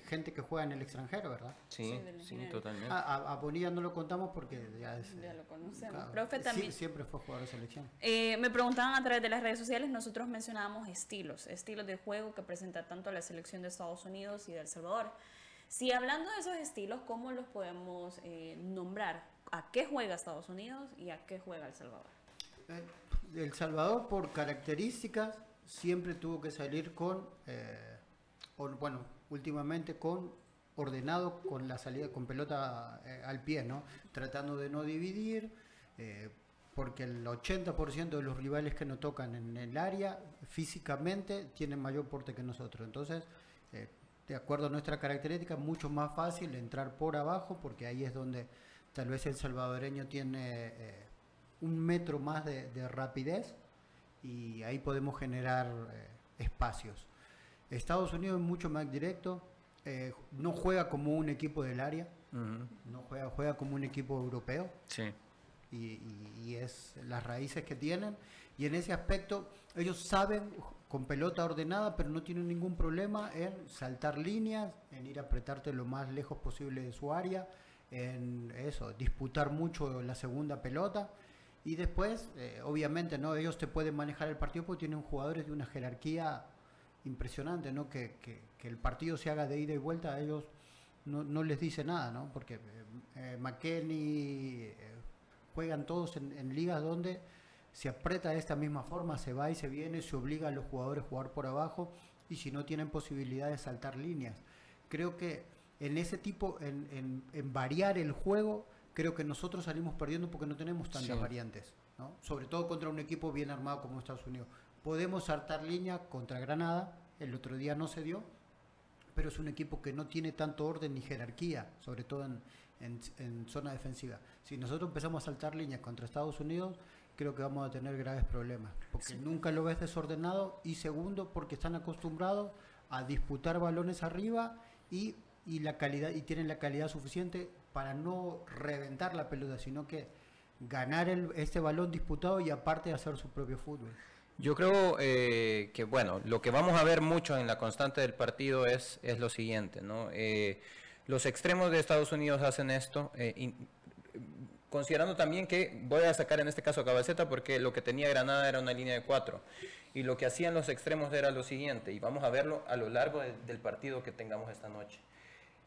gente que juega en el extranjero, ¿verdad? Sí, sí, totalmente. a, Bonilla no lo contamos porque ya, lo conocemos. Profe también. siempre fue jugador de selección. Eh, me preguntaban a través de las redes sociales, nosotros mencionábamos estilos, estilos de juego que presenta tanto la selección de Estados Unidos y de El Salvador. Si hablando de esos estilos, ¿cómo los podemos eh, nombrar? ¿A qué juega Estados Unidos y a qué juega El Salvador? Eh, el Salvador, por características, siempre tuvo que salir con, eh, bueno, últimamente con ordenado con la salida con pelota eh, al pie, ¿no? Tratando de no dividir, porque el 80% de los rivales que nos tocan en el área físicamente tienen mayor porte que nosotros. Entonces, de acuerdo a nuestra característica, mucho más fácil entrar por abajo, porque ahí es donde Tal vez el salvadoreño tiene un metro más de, de rapidez y ahí podemos generar eh, espacios. Estados Unidos es mucho más directo, eh, no juega como un equipo del área, no juega, juega como un equipo europeo. Sí. Y, y- y es las raíces que tienen. Y en ese aspecto, ellos saben con pelota ordenada, pero no tienen ningún problema en saltar líneas, en ir a apretarte lo más lejos posible de su área, en eso, disputar mucho la segunda pelota. Y después, eh, obviamente, no ellos te pueden manejar el partido porque tienen jugadores de una jerarquía impresionante, ¿no? Que, que- que el partido se haga de ida y vuelta a ellos no, no les dice nada, ¿no? Porque eh, eh, McKenny, eh, juegan todos en, en ligas donde se aprieta de esta misma forma, se va y se viene, se obliga a los jugadores a jugar por abajo y si no tienen posibilidad de saltar líneas. Creo que en ese tipo, en, en- en variar el juego, creo que nosotros salimos perdiendo porque no tenemos tantas Sí. variantes, ¿no? sobre todo contra un equipo bien armado como Estados Unidos. Podemos saltar línea contra Granada, el otro día no se dio, pero es un equipo que no tiene tanto orden ni jerarquía, sobre todo en, en- en zona defensiva. Si nosotros empezamos a saltar líneas contra Estados Unidos, creo que vamos a tener graves problemas, porque nunca lo ves desordenado y segundo, porque están acostumbrados a disputar balones arriba y, y la calidad y tienen la calidad suficiente para no reventar la pelota, sino que ganar el, este balón disputado y aparte hacer su propio fútbol. Yo creo eh, que, bueno, lo que vamos a ver mucho en la constante del partido es, es lo siguiente, ¿no? Eh, los extremos de Estados Unidos hacen esto, eh, considerando también que voy a sacar en este caso a porque lo que tenía Granada era una línea de cuatro y lo que hacían los extremos era lo siguiente y vamos a verlo a lo largo de- del partido que tengamos esta noche.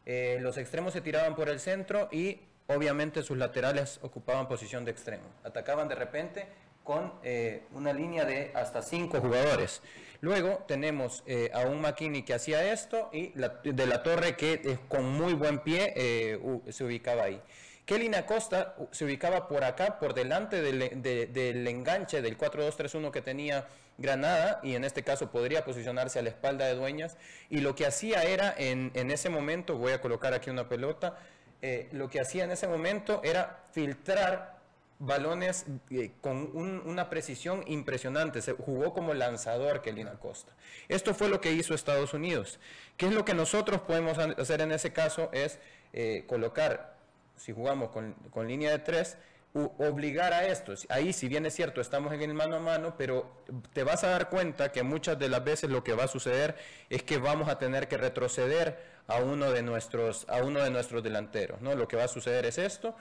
Eh, los extremos se tiraban por el centro y obviamente sus laterales ocupaban posición de extremo. Atacaban de repente con eh, una línea de hasta cinco jugadores. Luego tenemos eh, a un McKinney que hacía esto y de la torre que con muy buen pie se ubicaba ahí. Kelly Acosta se ubicaba por acá, por delante del, de- del enganche del 4-2-3-1 que tenía Granada, y en este caso podría posicionarse a la espalda de Dueñas. Y lo que hacía era, en, ese momento, voy a colocar aquí una pelota, eh, lo que hacía en ese momento era filtrar balones eh, con un- una precisión impresionante. Se jugó como lanzador Kelly Acosta. Esto fue lo que hizo Estados Unidos. ¿Qué es lo que nosotros podemos ha- hacer en ese caso? Es eh, colocar si jugamos con, con línea de tres, obligar a esto. Ahí, si bien es cierto, estamos en el mano a mano, pero te vas a dar cuenta que muchas de las veces lo que va a suceder es que vamos a tener que retroceder a uno de nuestros, a uno de nuestros delanteros. ¿no? Lo que va a suceder es esto.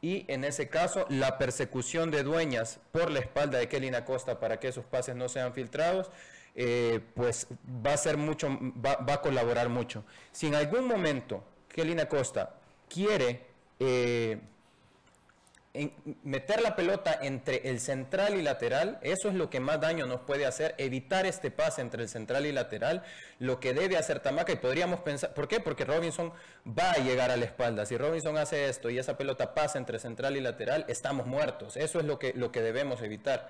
Y en ese caso, la persecución de dueñas por la espalda de Kelly Acosta para que esos pases no sean filtrados, eh, pues va a ser mucho, va, va a colaborar mucho. Si en algún momento Kelly Acosta quiere eh, en- meter la pelota entre el central y lateral, eso es lo que más daño nos puede hacer, evitar este pase entre el central y lateral, lo que debe hacer Tamaca y podríamos pensar, ¿por qué? Porque Robinson va a llegar a la espalda, si Robinson hace esto y esa pelota pasa entre central y lateral, estamos muertos, eso es lo que, lo que debemos evitar.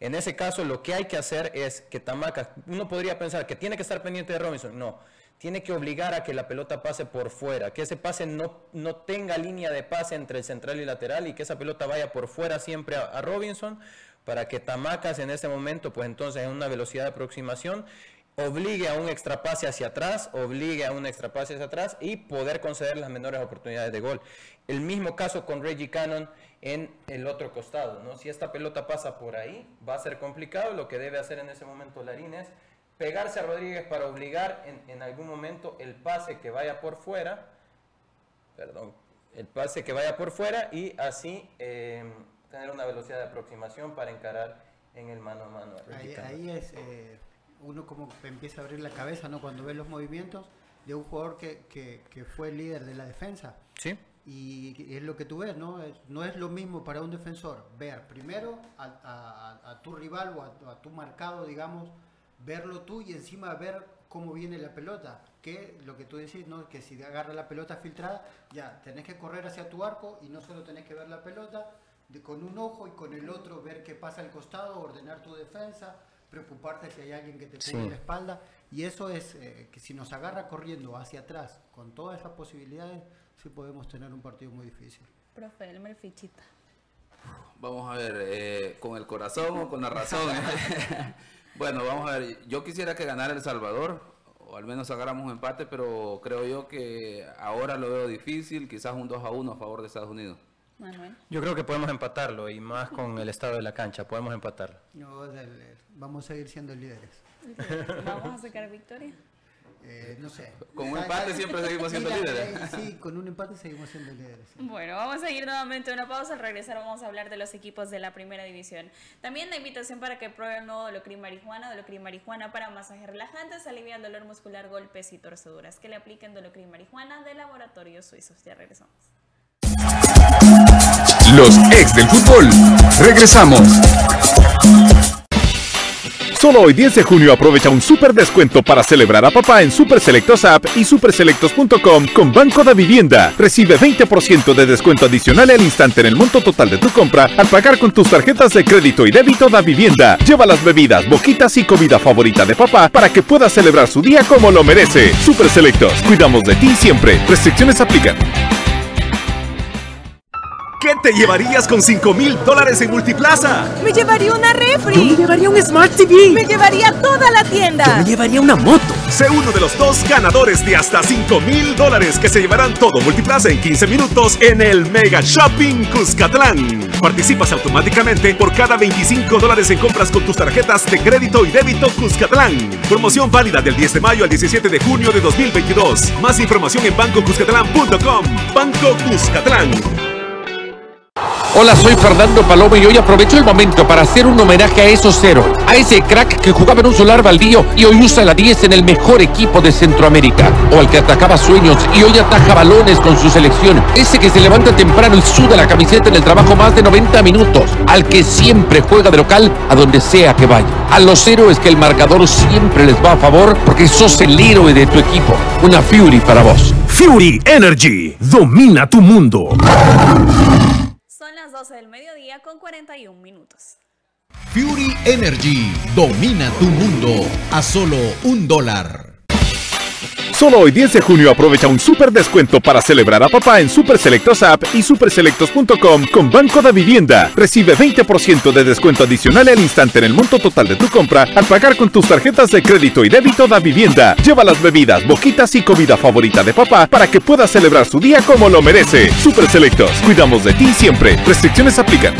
En ese caso, lo que hay que hacer es que Tamaca, uno podría pensar que tiene que estar pendiente de Robinson, no, tiene que obligar a que la pelota pase por fuera, que ese pase no, no tenga línea de pase entre el central y lateral y que esa pelota vaya por fuera siempre a, Robinson para que Tamacas en ese momento, pues entonces en una velocidad de aproximación, obligue a un extrapase hacia atrás, obligue a un extrapase hacia atrás y poder conceder las menores oportunidades de gol. El mismo caso con Reggie Cannon en el otro costado, ¿no? Si esta pelota pasa por ahí, va a ser complicado, lo que debe hacer en ese momento Larín es pegarse a Rodríguez para obligar en, en algún momento el pase que vaya por fuera, perdón, el pase que vaya por fuera y así eh, tener una velocidad de aproximación para encarar en el mano a mano. Ahí, es eh, uno como empieza a abrir la cabeza ¿no? cuando ve los movimientos de un jugador que, que, que fue líder de la defensa. Sí. Y es lo que tú ves, ¿no? No es lo mismo para un defensor ver primero a, a- a tu rival o a tu marcado, digamos, verlo tú y encima ver cómo viene la pelota. Que lo que tú decís, ¿no? Que si agarra la pelota filtrada, ya tenés que correr hacia tu arco y no solo tenés que ver la pelota de, con un ojo y con el otro ver qué pasa al costado, ordenar tu defensa, preocuparte si hay alguien que te cubre Sí. la espalda. Y eso es eh, que si nos agarra corriendo hacia atrás con todas esas posibilidades, sí podemos tener un partido muy difícil. Profe, Elmer Fichita. Vamos a ver, eh, ¿con el corazón o con la razón? bueno, vamos a ver, yo quisiera que ganara El Salvador, o al menos sacáramos un empate, pero creo yo que ahora lo veo difícil, quizás un 2 a 1 a favor de Estados Unidos. Manuel. Yo creo que podemos empatarlo y más con el estado de la cancha, podemos empatarlo. No, vamos a seguir siendo líderes. ¿Vamos a sacar victoria? Eh, no sé. Con un empate siempre seguimos siendo líderes. eh, Sí, con un empate seguimos siendo líderes. sí. Bueno, vamos a ir nuevamente a una pausa. Al regresar vamos a hablar de los equipos de la primera división. También la invitación para que prueben el nuevo Dolocrin Marijuana. Dolocrin Marijuana para masajes relajantes, alivia el dolor muscular, golpes y torceduras. Que le apliquen Dolocrin Marijuana de Laboratorios Suizos. Ya regresamos. Los ex del fútbol. Regresamos. Solo hoy 10 de junio aprovecha un super descuento para celebrar a papá en Super Selectos App y superselectos.com con Banco da Vivienda. Recibe 20% de descuento adicional al instante en el monto total de tu compra al pagar con tus tarjetas de crédito y débito da Vivienda. Lleva las bebidas, boquitas y comida favorita de papá para que pueda celebrar su día como lo merece. Super Selectos, cuidamos de ti siempre. Restricciones aplican. ¿Qué te llevarías con 5 mil dólares en Multiplaza? Me llevaría una refri. Yo me llevaría un Smart TV. Me llevaría toda la tienda. Yo me llevaría una moto. Sé uno de los dos ganadores de hasta 5 mil dólares que se llevarán todo Multiplaza en 15 minutos en el Mega Shopping Cuscatlán. Participas automáticamente por cada 25 dólares en compras con tus tarjetas de crédito y débito Cuscatlán. Promoción válida del 10 de mayo al 17 de junio de 2022. Más información en bancocuscatlán.com. Banco Cuscatlán. Hola, soy Fernando Paloma y hoy aprovecho el momento para hacer un homenaje a esos héroes, a ese crack que jugaba en un solar baldío y hoy usa la 10 en el mejor equipo de Centroamérica, o al que atacaba sueños y hoy ataja balones con su selección, ese que se levanta temprano y suda la camiseta en el trabajo más de 90 minutos, al que siempre juega de local a donde sea que vaya, a los héroes que el marcador siempre les va a favor porque sos el héroe de tu equipo, una Fury para vos. Fury Energy. Domina tu mundo. Son las 12 del mediodía con 41 minutos. Fury Energy domina tu mundo a solo un dólar. Solo hoy 10 de junio aprovecha un super descuento para celebrar a papá en Super Selectos App y superselectos.com con Banco da Vivienda. Recibe 20% de descuento adicional al instante en el monto total de tu compra al pagar con tus tarjetas de crédito y débito da Vivienda. Lleva las bebidas, boquitas y comida favorita de papá para que pueda celebrar su día como lo merece. Super Selectos, cuidamos de ti siempre. Restricciones aplican.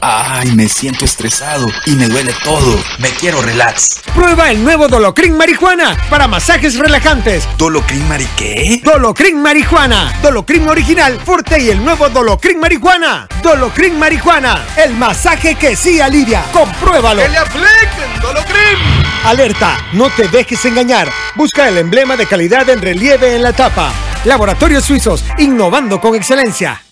Ay, me siento estresado y me duele todo. Me quiero relax. Prueba el nuevo Dolocrin Marijuana para masajes relajantes. ¿Dolocrin Mari qué? Dolocrin Marijuana, Dolocrin Original, Forte y el nuevo Dolocrin Marijuana. Dolocrin Marijuana, el masaje que sí alivia. Compruébalo. ¡Que le apliquen Dolocrin! Alerta, no te dejes engañar. Busca el emblema de calidad en relieve en la tapa. Laboratorios Suizos, innovando con excelencia.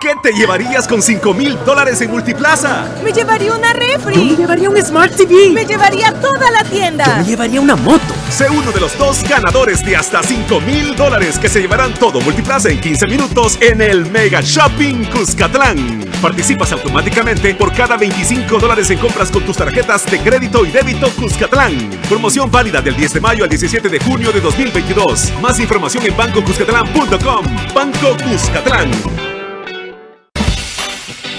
¿Qué te llevarías con 5 mil dólares en Multiplaza? Me llevaría una refri. Yo me llevaría un Smart TV. Me llevaría toda la Yo tienda. me llevaría una moto. Sé uno de los dos ganadores de hasta 5 mil dólares que se llevarán todo Multiplaza en 15 minutos en el Mega Shopping Cuscatlán. Participas automáticamente por cada 25 dólares en compras con tus tarjetas de crédito y débito Cuscatlán. Promoción válida del 10 de mayo al 17 de junio de 2022. Más información en bancocuscatlán.com. Banco Cuscatlán.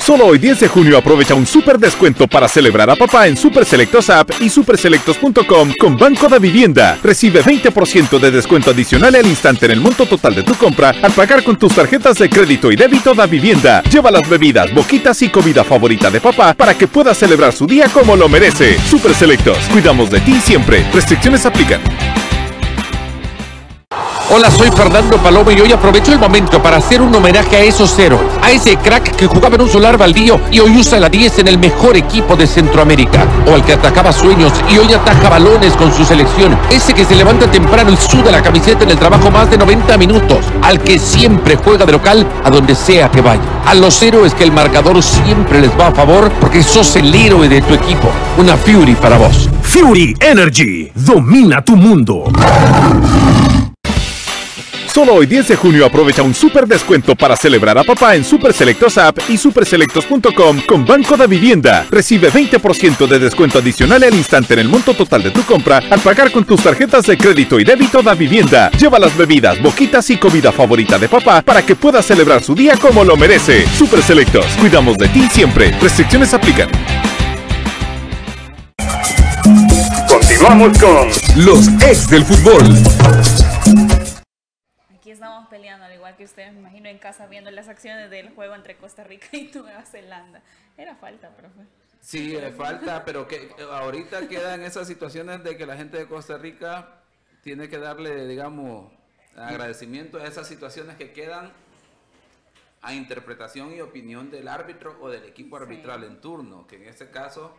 Solo hoy 10 de junio aprovecha un super descuento para celebrar a papá en Super Selectos App y superselectos.com con Banco da Vivienda. Recibe 20% de descuento adicional al instante en el monto total de tu compra al pagar con tus tarjetas de crédito y débito da Vivienda. Lleva las bebidas, boquitas y comida favorita de papá para que pueda celebrar su día como lo merece. Super Selectos, cuidamos de ti siempre. Restricciones aplican. Hola, soy Fernando Paloma y hoy aprovecho el momento para hacer un homenaje a esos héroes, a ese crack que jugaba en un solar baldío y hoy usa la 10 en el mejor equipo de Centroamérica, o al que atacaba sueños y hoy ataja balones con su selección, ese que se levanta temprano y suda la camiseta en el trabajo más de 90 minutos, al que siempre juega de local a donde sea que vaya, a los héroes que el marcador siempre les va a favor porque sos el héroe de tu equipo, una Fury para vos. Fury Energy. Domina tu mundo. Solo hoy 10 de junio aprovecha un super descuento para celebrar a papá en Super Selectos App y superselectos.com con Banco da Vivienda. Recibe 20% de descuento adicional al instante en el monto total de tu compra al pagar con tus tarjetas de crédito y débito da Vivienda. Lleva las bebidas, boquitas y comida favorita de papá para que pueda celebrar su día como lo merece. Super Selectos, cuidamos de ti siempre. Restricciones aplican. Continuamos con los ex del fútbol. Que ustedes, me imagino, en casa viendo las acciones del juego entre Costa Rica y Nueva Zelanda. Era falta, profe. Sí, falta, pero que ahorita queda en esas situaciones de que la gente de Costa Rica tiene que darle, digamos, agradecimiento a esas situaciones que quedan a interpretación y opinión del árbitro o del equipo arbitral en turno, que en este caso,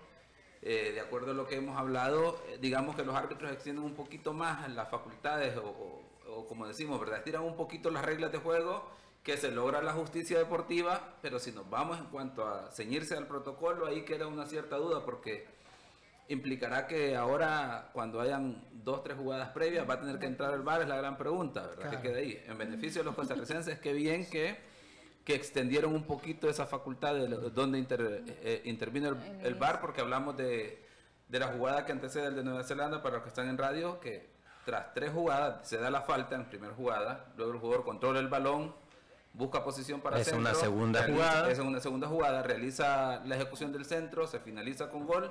eh, de acuerdo a lo que hemos hablado, eh, digamos que los árbitros extienden un poquito más las facultades o, o- o como decimos, ¿verdad? Estiran un poquito las reglas de juego que se logra la justicia deportiva, pero si nos vamos en cuanto a ceñirse al protocolo, ahí queda una cierta duda porque implicará que ahora cuando hayan dos, tres jugadas previas va a tener que entrar el VAR, es la gran pregunta, ¿verdad? Claro. Que queda ahí. En beneficio de los costarricenses, qué bien que, que extendieron un poquito esa facultad de donde inter- eh, intervino el, el VAR, porque hablamos de, de la jugada que antecede el de Nueva Zelanda, para los que están en radio, que tras tres jugadas se da la falta en primera jugada, luego el jugador controla el balón, busca posición para Es centro, una segunda realiza- jugada. Es una segunda jugada, realiza la ejecución del centro, se finaliza con gol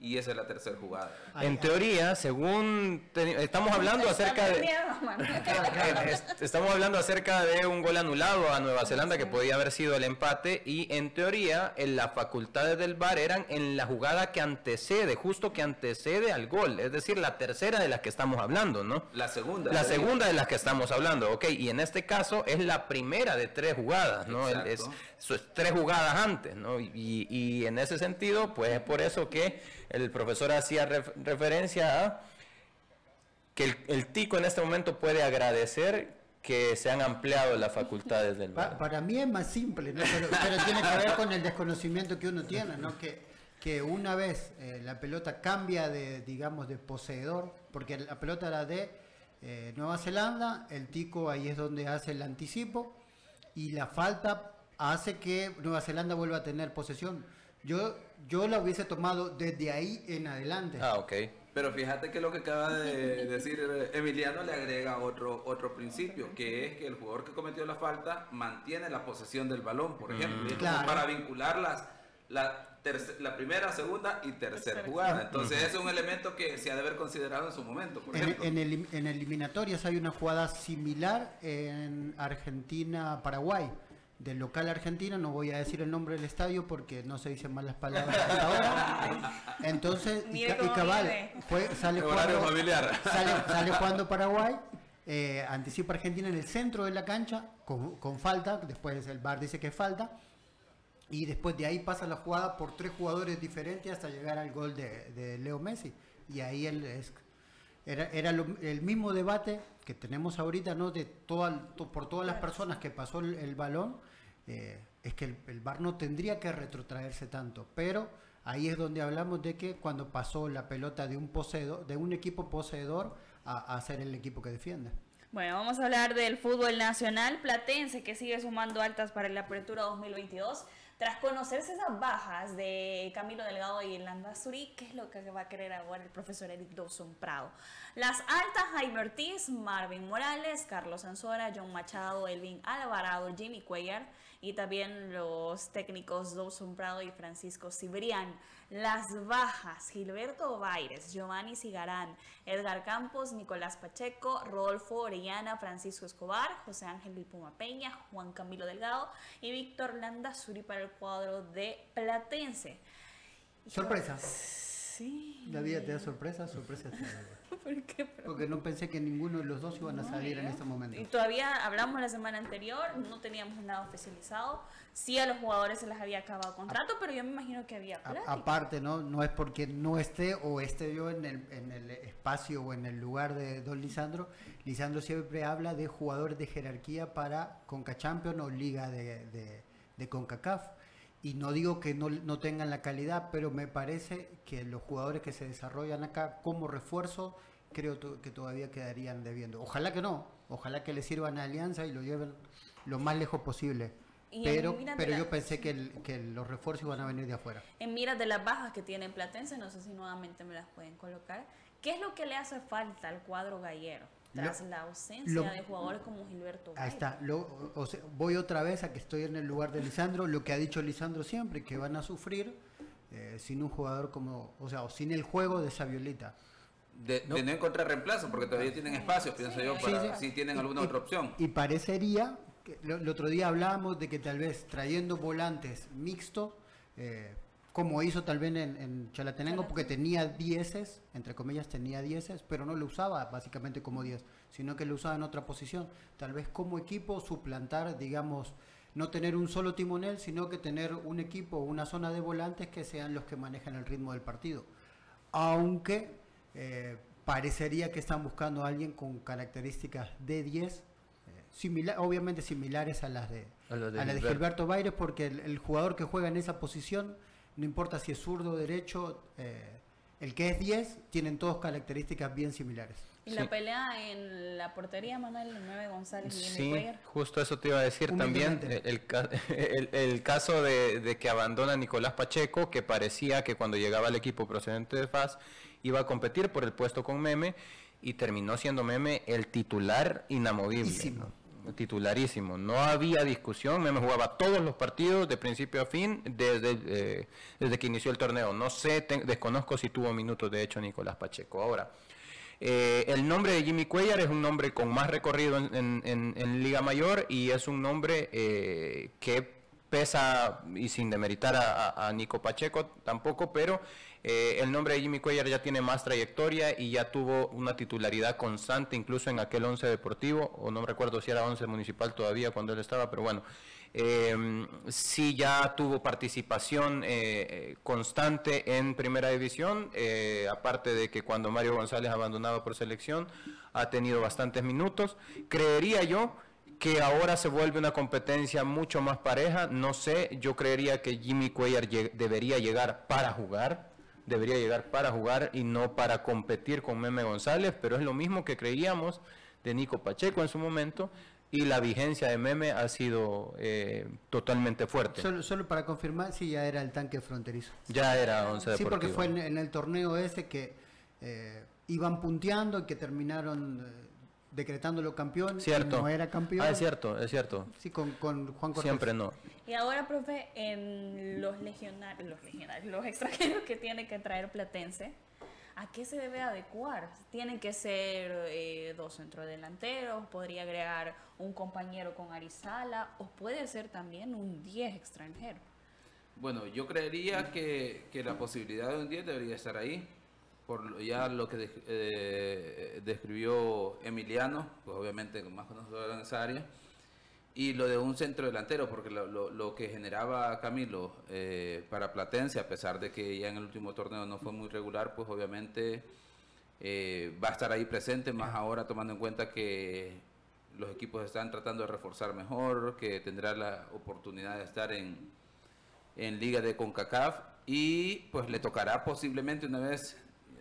y esa es la tercera jugada. En teoría, según te- estamos hablando acerca de Es- estamos hablando acerca de un gol anulado a Nueva Zelanda que podía haber sido el empate y en teoría en las facultades del VAR eran en la jugada que antecede, justo que antecede al gol, es decir, la tercera de las que estamos hablando, ¿no? La segunda. La segunda de las que estamos hablando, ok, y en este caso es la primera de tres jugadas, ¿no? Es tres jugadas antes, ¿no? Y, y en ese sentido, pues es por eso que el profesor hacía ref- referencia a que el, el tico en este momento puede agradecer que se han ampliado las facultades del Pa- VAR. para mí es más simple, ¿no? pero, pero tiene que ver con el desconocimiento que uno tiene, ¿no? que, que una vez eh, la pelota cambia de, digamos, de poseedor, porque la pelota era de eh, Nueva Zelanda, el tico ahí es donde hace el anticipo y la falta hace que Nueva Zelanda vuelva a tener posesión. Yo, yo la hubiese tomado desde ahí en adelante. Ah, ok. Pero fíjate que lo que acaba de decir eh, Emiliano le agrega otro, otro principio, que es que el jugador que cometió la falta mantiene la posesión del balón, por ejemplo, como Claro. para vincular las, la, terce- la primera, segunda y tercera jugada. Entonces es un elemento que se ha de haber considerado en su momento, por En, ejemplo. en elim- en eliminatorias hay una jugada similar en Argentina-Paraguay. Del local argentino, no voy a decir el nombre del estadio porque no se dicen malas palabras hasta ahora. Entonces, y, y cabal, fue- sale, jugando, familiar. sale, sale jugando Paraguay, eh, anticipa Argentina en el centro de la cancha con, con falta, después el VAR dice que falta, y después de ahí pasa la jugada por tres jugadores diferentes hasta llegar al gol de, de Leo Messi. Y ahí él es, era, era lo- el mismo debate que tenemos ahorita, ¿no? De toda, to- por todas las personas que pasó el, el balón, eh, es que el, el VAR no tendría que retrotraerse tanto. Pero ahí es donde hablamos de que cuando pasó la pelota de un poseedor, de un equipo poseedor a, a ser el equipo que defiende. Bueno, vamos a hablar del fútbol nacional platense que sigue sumando altas para la apertura 2022. Tras conocerse esas bajas de Camilo Delgado y Landazuri, ¿qué es lo que va a querer ahora el profesor Eric Dawson Prado? Las altas Jaime Ortiz, Marvin Morales, Carlos Ansora, John Machado, Elvin Alvarado, Jimmy Cuellar y también los técnicos Dawson Prado y Francisco Cibrián. Las bajas, Gilberto Baires, Giovanni Cigarán, Edgar Campos, Nicolás Pacheco, Rodolfo Orellana, Francisco Escobar, José Ángel Vilpuma Peña, Juan Camilo Delgado y Víctor Landazuri para el cuadro de Platense. Sorpresa. Sí. La vida te da sorpresa, sorpresa te da. ¿Por qué? Porque no pensé que ninguno de los dos iban a salir en este momento. Y todavía hablamos la semana anterior, no teníamos nada oficializado. Sí a los jugadores se les había acabado contrato, pero yo me imagino que había A- aparte, ¿no? No es porque no esté o esté yo en el, en el espacio o en el lugar de Don Lisandro. Lisandro siempre habla de jugadores de jerarquía para Conca Champions o Liga de, de, de CONCACAF. Y no digo que no, no tengan la calidad, pero me parece que los jugadores que se desarrollan acá como refuerzo, creo que todavía quedarían debiendo. Ojalá que no, Ojalá que le sirvan a Alianza y lo lleven lo más lejos posible. Y Pero, pero yo pensé que, el- que los refuerzos iban a venir de afuera. En miras de las bajas que tiene Platense, no sé si nuevamente me las pueden colocar. ¿Qué es lo que le hace falta al cuadro gallero? Tras Lo- la ausencia lo- de jugadores como Gilberto Ahí está. Lo- o sea, voy otra vez a que estoy en el lugar de Lisandro. Lo que ha dicho Lisandro siempre, que van a sufrir eh, sin un jugador como, o sea, o sin el juego de Saviolita. De de no, encontrar reemplazo, porque todavía tienen espacio, pienso yo, para Sí, sí. si tienen alguna Y- otra opción. Y parecería, que lo- el otro día hablábamos de que tal vez trayendo volantes mixtos, eh, como hizo tal vez en, en Chalatenango, porque tenía dieces, entre comillas tenía dieces, pero no lo usaba básicamente como 10, sino que lo usaba en otra posición. Tal vez como equipo suplantar, digamos, no tener un solo timonel, sino que tener un equipo, una zona de volantes que sean los que manejan el ritmo del partido. Aunque eh, parecería que están buscando a alguien con características de 10, eh, simila- obviamente similares a las de, A las de a las de Gilberto. Gilberto Baires, porque el, el jugador que juega en esa posición, no importa si es zurdo o derecho, eh, el que es 10, tienen todos características bien similares. Y la pelea en la portería, Manuel, el 9 González y Sí, Cuellar. justo eso te iba a decir también. El, el ca- el- caso de, de que abandona Nicolás Pacheco, que parecía que cuando llegaba al equipo procedente de FAS iba a competir por el puesto con Meme y terminó siendo Meme el titular inamovible. ¿no? Titularísimo. No había discusión. Meme jugaba todos los partidos de principio a fin desde, eh, desde que inició el torneo. No sé, desconozco si tuvo minutos de hecho Nicolás Pacheco. Ahora. Eh, el nombre de Jimmy Cuellar es un nombre con más recorrido en, Liga Mayor y es un nombre eh, que pesa, y sin demeritar a Nico Pacheco tampoco, pero eh, el nombre de Jimmy Cuellar ya tiene más trayectoria y ya tuvo una titularidad constante, incluso en aquel 11 deportivo, o no recuerdo si era 11 municipal todavía cuando él estaba, pero bueno, eh, sí ya tuvo participación eh, constante en primera división, eh, aparte de que cuando Mario González abandonaba por selección ha tenido bastantes minutos. Creería yo que ahora se vuelve una competencia mucho más pareja, no sé, yo creería que Jimmy Cuellar debería llegar para jugar, debería llegar para jugar y no para competir con Meme González, pero es lo mismo que creíamos de Nico Pacheco en su momento y la vigencia de Meme ha sido eh, totalmente fuerte. Solo, solo para confirmar si ya era el tanque fronterizo. Ya era 11 Sí, porque fue en, en el torneo ese que eh, iban punteando y que terminaron eh, decretándolo campeón. y Cierto. No era campeón. Ah, es cierto, es cierto. Sí, con, con Juan Cortés. Siempre no. Y ahora, profe, en los legionarios, los legionarios, los extranjeros que tiene que traer Platense, ¿a qué se debe adecuar? ¿Tienen que ser eh, dos centrodelanteros? ¿Podría agregar un compañero con Arizala? ¿O puede ser también un 10 extranjero? Bueno, yo creería que, que la posibilidad de un 10 debería estar ahí. Por ya lo que eh, describió Emiliano, pues obviamente más conocedor en esa área. Y lo de un centro delantero, porque lo, lo- lo que generaba Camilo eh, para Platense, a pesar de que ya en el último torneo no fue muy regular, pues obviamente eh, va a estar ahí presente, más ahora tomando en cuenta que los equipos están tratando de reforzar mejor, que tendrá la oportunidad de estar en, en Liga de CONCACAF y pues le tocará posiblemente una vez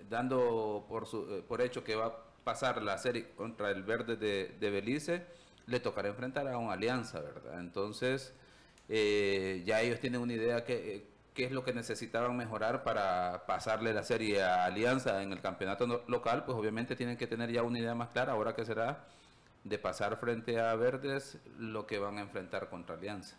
dando por, su, eh, por hecho que va a pasar la serie contra el Verde de, de Belice, le tocará enfrentar a una alianza, ¿verdad? Entonces eh, ya ellos tienen una idea que... eh, qué es lo que necesitaban mejorar para pasarle la serie a Alianza en el campeonato local, pues obviamente tienen que tener ya una idea más clara ahora que será de pasar frente a Verdes lo que van a enfrentar contra Alianza.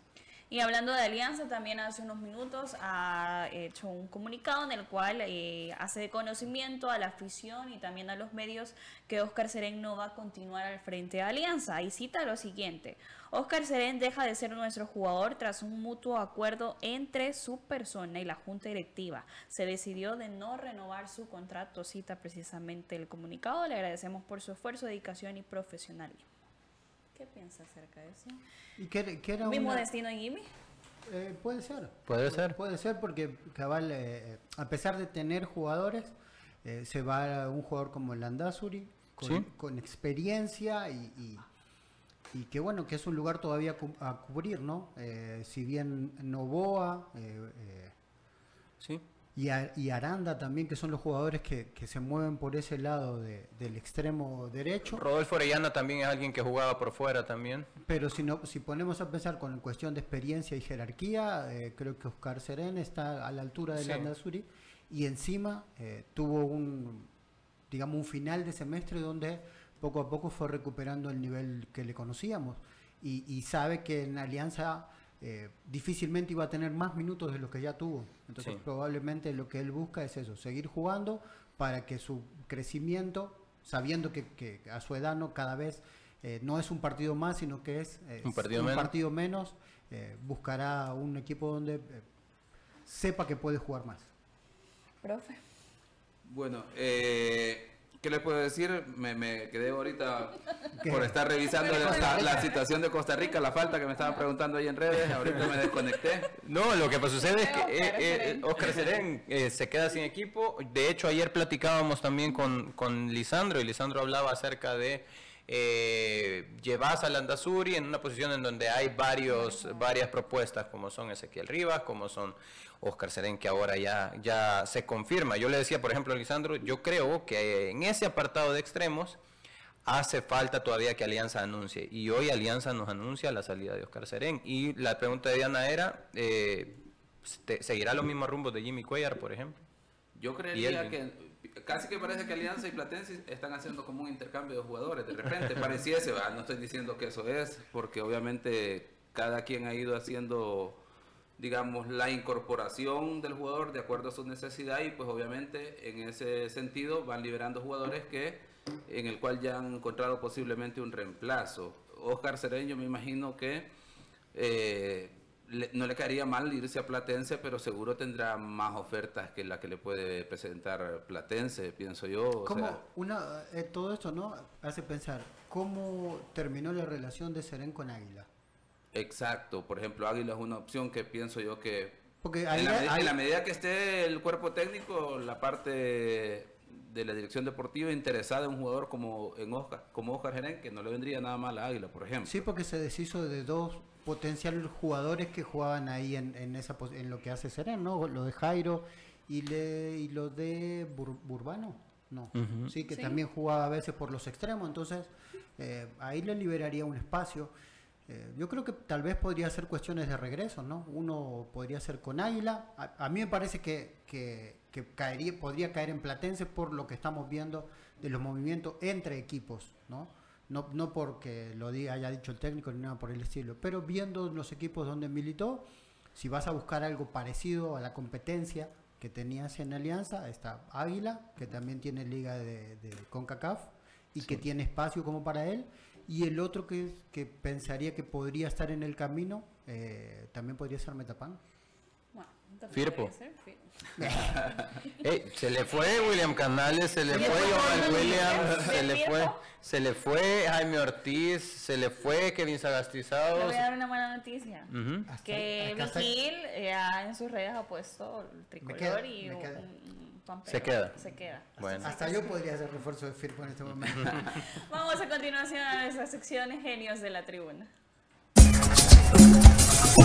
Y hablando de Alianza, también hace unos minutos ha hecho un comunicado en el cual eh, hace conocimiento a la afición y también a los medios que Oscar Serén no va a continuar al frente de Alianza. Y cita lo siguiente, Oscar Serén deja de ser nuestro jugador tras un mutuo acuerdo entre su persona y la junta directiva. Se decidió de no renovar su contrato, cita precisamente el comunicado. Le agradecemos por su esfuerzo, dedicación y profesionalismo. ¿Qué piensa acerca de eso? Y era ¿Mismo una- destino de Jimmy? Eh, puede ser. Puede ser. Puede ser porque Cabal, eh, a pesar de tener jugadores, eh, se va a un jugador como Landazuri, con, Sí. con experiencia y, y- y que bueno, que es un lugar todavía a cubrir, ¿no? Eh, si bien Novoa, eh, eh, Sí. Y, a- y Aranda también, que son los jugadores que, que se mueven por ese lado de- del extremo derecho. Rodolfo Orellana también es alguien que jugaba por fuera también. Pero si, no, si ponemos a pensar con cuestión de experiencia y jerarquía, eh, creo que Oscar Serén está a la altura de Sí. Landa Suri y encima eh, tuvo un, digamos, un final de semestre donde poco a poco fue recuperando el nivel que le conocíamos y, y sabe que en Alianza eh, difícilmente iba a tener más minutos de los que ya tuvo. Entonces Sí. probablemente lo que él busca es eso, seguir jugando para que su crecimiento, sabiendo que, que a su edad no cada vez eh, no es un partido más, sino que es eh, Un partido menos. partido menos, eh, buscará un equipo donde eh, sepa que puede jugar más. Profe. Bueno, eh, ¿qué les puedo decir? Me, me quedé ahorita ¿Qué? por estar revisando Costa la, situación de Costa Rica, la falta que me estaban preguntando ahí en redes, ahorita me desconecté. No, lo que sucede es que eh, eh, Oscar Serén eh, se queda sin equipo. De hecho, ayer platicábamos también con, con Lisandro y Lisandro hablaba acerca de eh, llevar a Landazuri en una posición en donde hay varios, varias propuestas, como son Ezequiel Rivas, como son Oscar Serén, que ahora ya, ya se confirma. Yo le decía, por ejemplo, a Lisandro, yo creo que en ese apartado de extremos hace falta todavía que Alianza anuncie. Y hoy Alianza nos anuncia la salida de Oscar Serén. Y la pregunta de Diana era, eh, ¿te- ¿seguirá los mismos rumbos de Jimmy Cuellar, por ejemplo? Yo creería que casi que parece que Alianza y Platense están haciendo como un intercambio de jugadores. De repente pareciese, ¿va? no estoy diciendo que eso es, porque obviamente cada quien ha ido haciendo, digamos, la incorporación del jugador de acuerdo a su necesidad y pues obviamente en ese sentido van liberando jugadores que en el cual ya han encontrado posiblemente un reemplazo. Oscar Cereño me imagino que eh, le- no le caería mal irse a Platense, pero seguro tendrá más ofertas que la que le puede presentar Platense, pienso yo. o ¿Cómo sea, una, eh, todo esto no hace pensar cómo terminó la relación de Serén con Águila? Exacto, por ejemplo, Águila es una opción que pienso yo que Porque en, la, me- en la medida que esté el cuerpo técnico, la parte de la dirección deportiva interesada en un jugador como en Oscar, como Oscar Gerén, que no le vendría nada mal a Águila, por ejemplo. Sí, porque se deshizo de dos potenciales jugadores que jugaban ahí en, en esa en lo que hace Serén, ¿no? Lo de Jairo y, le, y lo de Bur- Burbano, no. Sí, que Sí. también jugaba a veces por los extremos, entonces eh, ahí le liberaría un espacio. Eh, yo creo que tal vez podría ser cuestiones de regreso, ¿no? Uno podría ser con Águila. A, a mí me parece que, que- que caería, podría caer en Platense por lo que estamos viendo de los movimientos entre equipos, ¿no? No, no porque lo diga, haya dicho el técnico ni nada por el estilo, pero viendo los equipos donde militó, si vas a buscar algo parecido a la competencia que tenías en Alianza, está Águila, que también tiene liga de, de CONCACAF y que tiene espacio como para él, y el otro que, que pensaría que podría estar en el camino, eh, también podría ser Metapan. Bueno, Firpo. ser se le fue William Canales, se le le fue el Williams, se le ¿Del fue, se le fue Jaime Ortiz, se le fue Kevin Le Sagastizados. voy a dar una buena noticia. Que Vigil eh, ha en sus redes ha puesto el tricolor queda, y un pampero. Se queda. Se queda. Bueno. Hasta yo podría ser refuerzo de Firpo en este momento. Vamos a continuación a nuestra sección Genios de la Tribuna.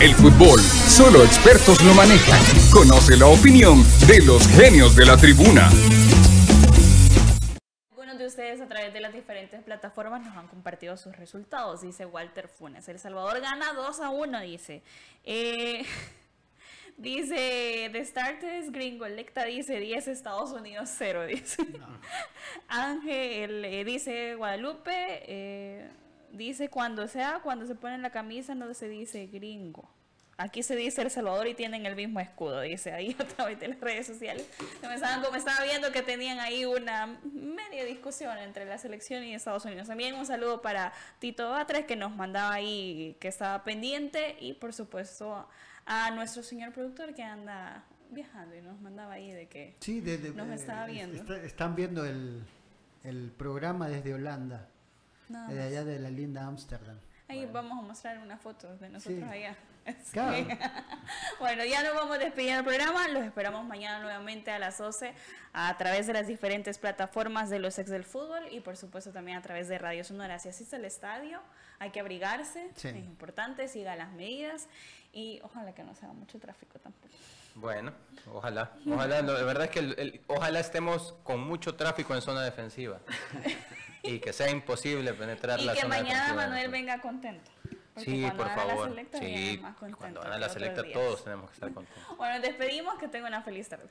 El fútbol, solo expertos lo manejan. Conoce la opinión de los genios de la tribuna. Algunos de ustedes a través de las diferentes plataformas nos han compartido sus resultados, dice Walter Funes. El Salvador gana 2 a 1, dice. Eh, dice, de Starters Gringo, Electa dice 10 Estados Unidos 0, dice. Ángel eh, dice Guadalupe, eh, dice cuando sea, cuando se pone la camisa no se dice gringo. Aquí se dice El Salvador y tienen el mismo escudo, dice ahí a través de las redes sociales. Me estaban, como estaba viendo que tenían ahí una media discusión entre la selección y Estados Unidos. También un saludo para Tito Batres que nos mandaba ahí que estaba pendiente y por supuesto a nuestro señor productor que anda viajando y nos mandaba ahí de que Sí, de- de- nos eh, estaba viendo. está- están viendo el, el programa desde Holanda, de allá de la linda Ámsterdam. Ahí vamos a mostrar una foto de nosotros Sí. allá. Claro. Bueno, ya nos vamos despidiendo del programa. Los esperamos mañana nuevamente a las 12 a través de las diferentes plataformas de los ex del fútbol y por supuesto también a través de Radio Sonora. Si asiste al estadio, hay que abrigarse, Sí. es importante, siga las medidas y ojalá que no se haga mucho tráfico tampoco. Bueno, ojalá. Ojalá, no, de verdad es que el- el- ojalá estemos con mucho tráfico en zona defensiva. y que sea imposible penetrar Y la que zona mañana defensiva. Manuel venga contento. porque Sí, por gana la favor. selecta Sí, más contento cuando que gana la selecta todos tenemos que estar contentos. Bueno, nos despedimos, que tenga una feliz tarde.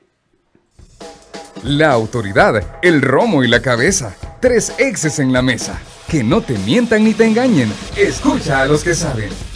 La autoridad, el romo y la cabeza. Tres exes en la mesa. Que no te mientan ni te engañen. Escucha a los que saben.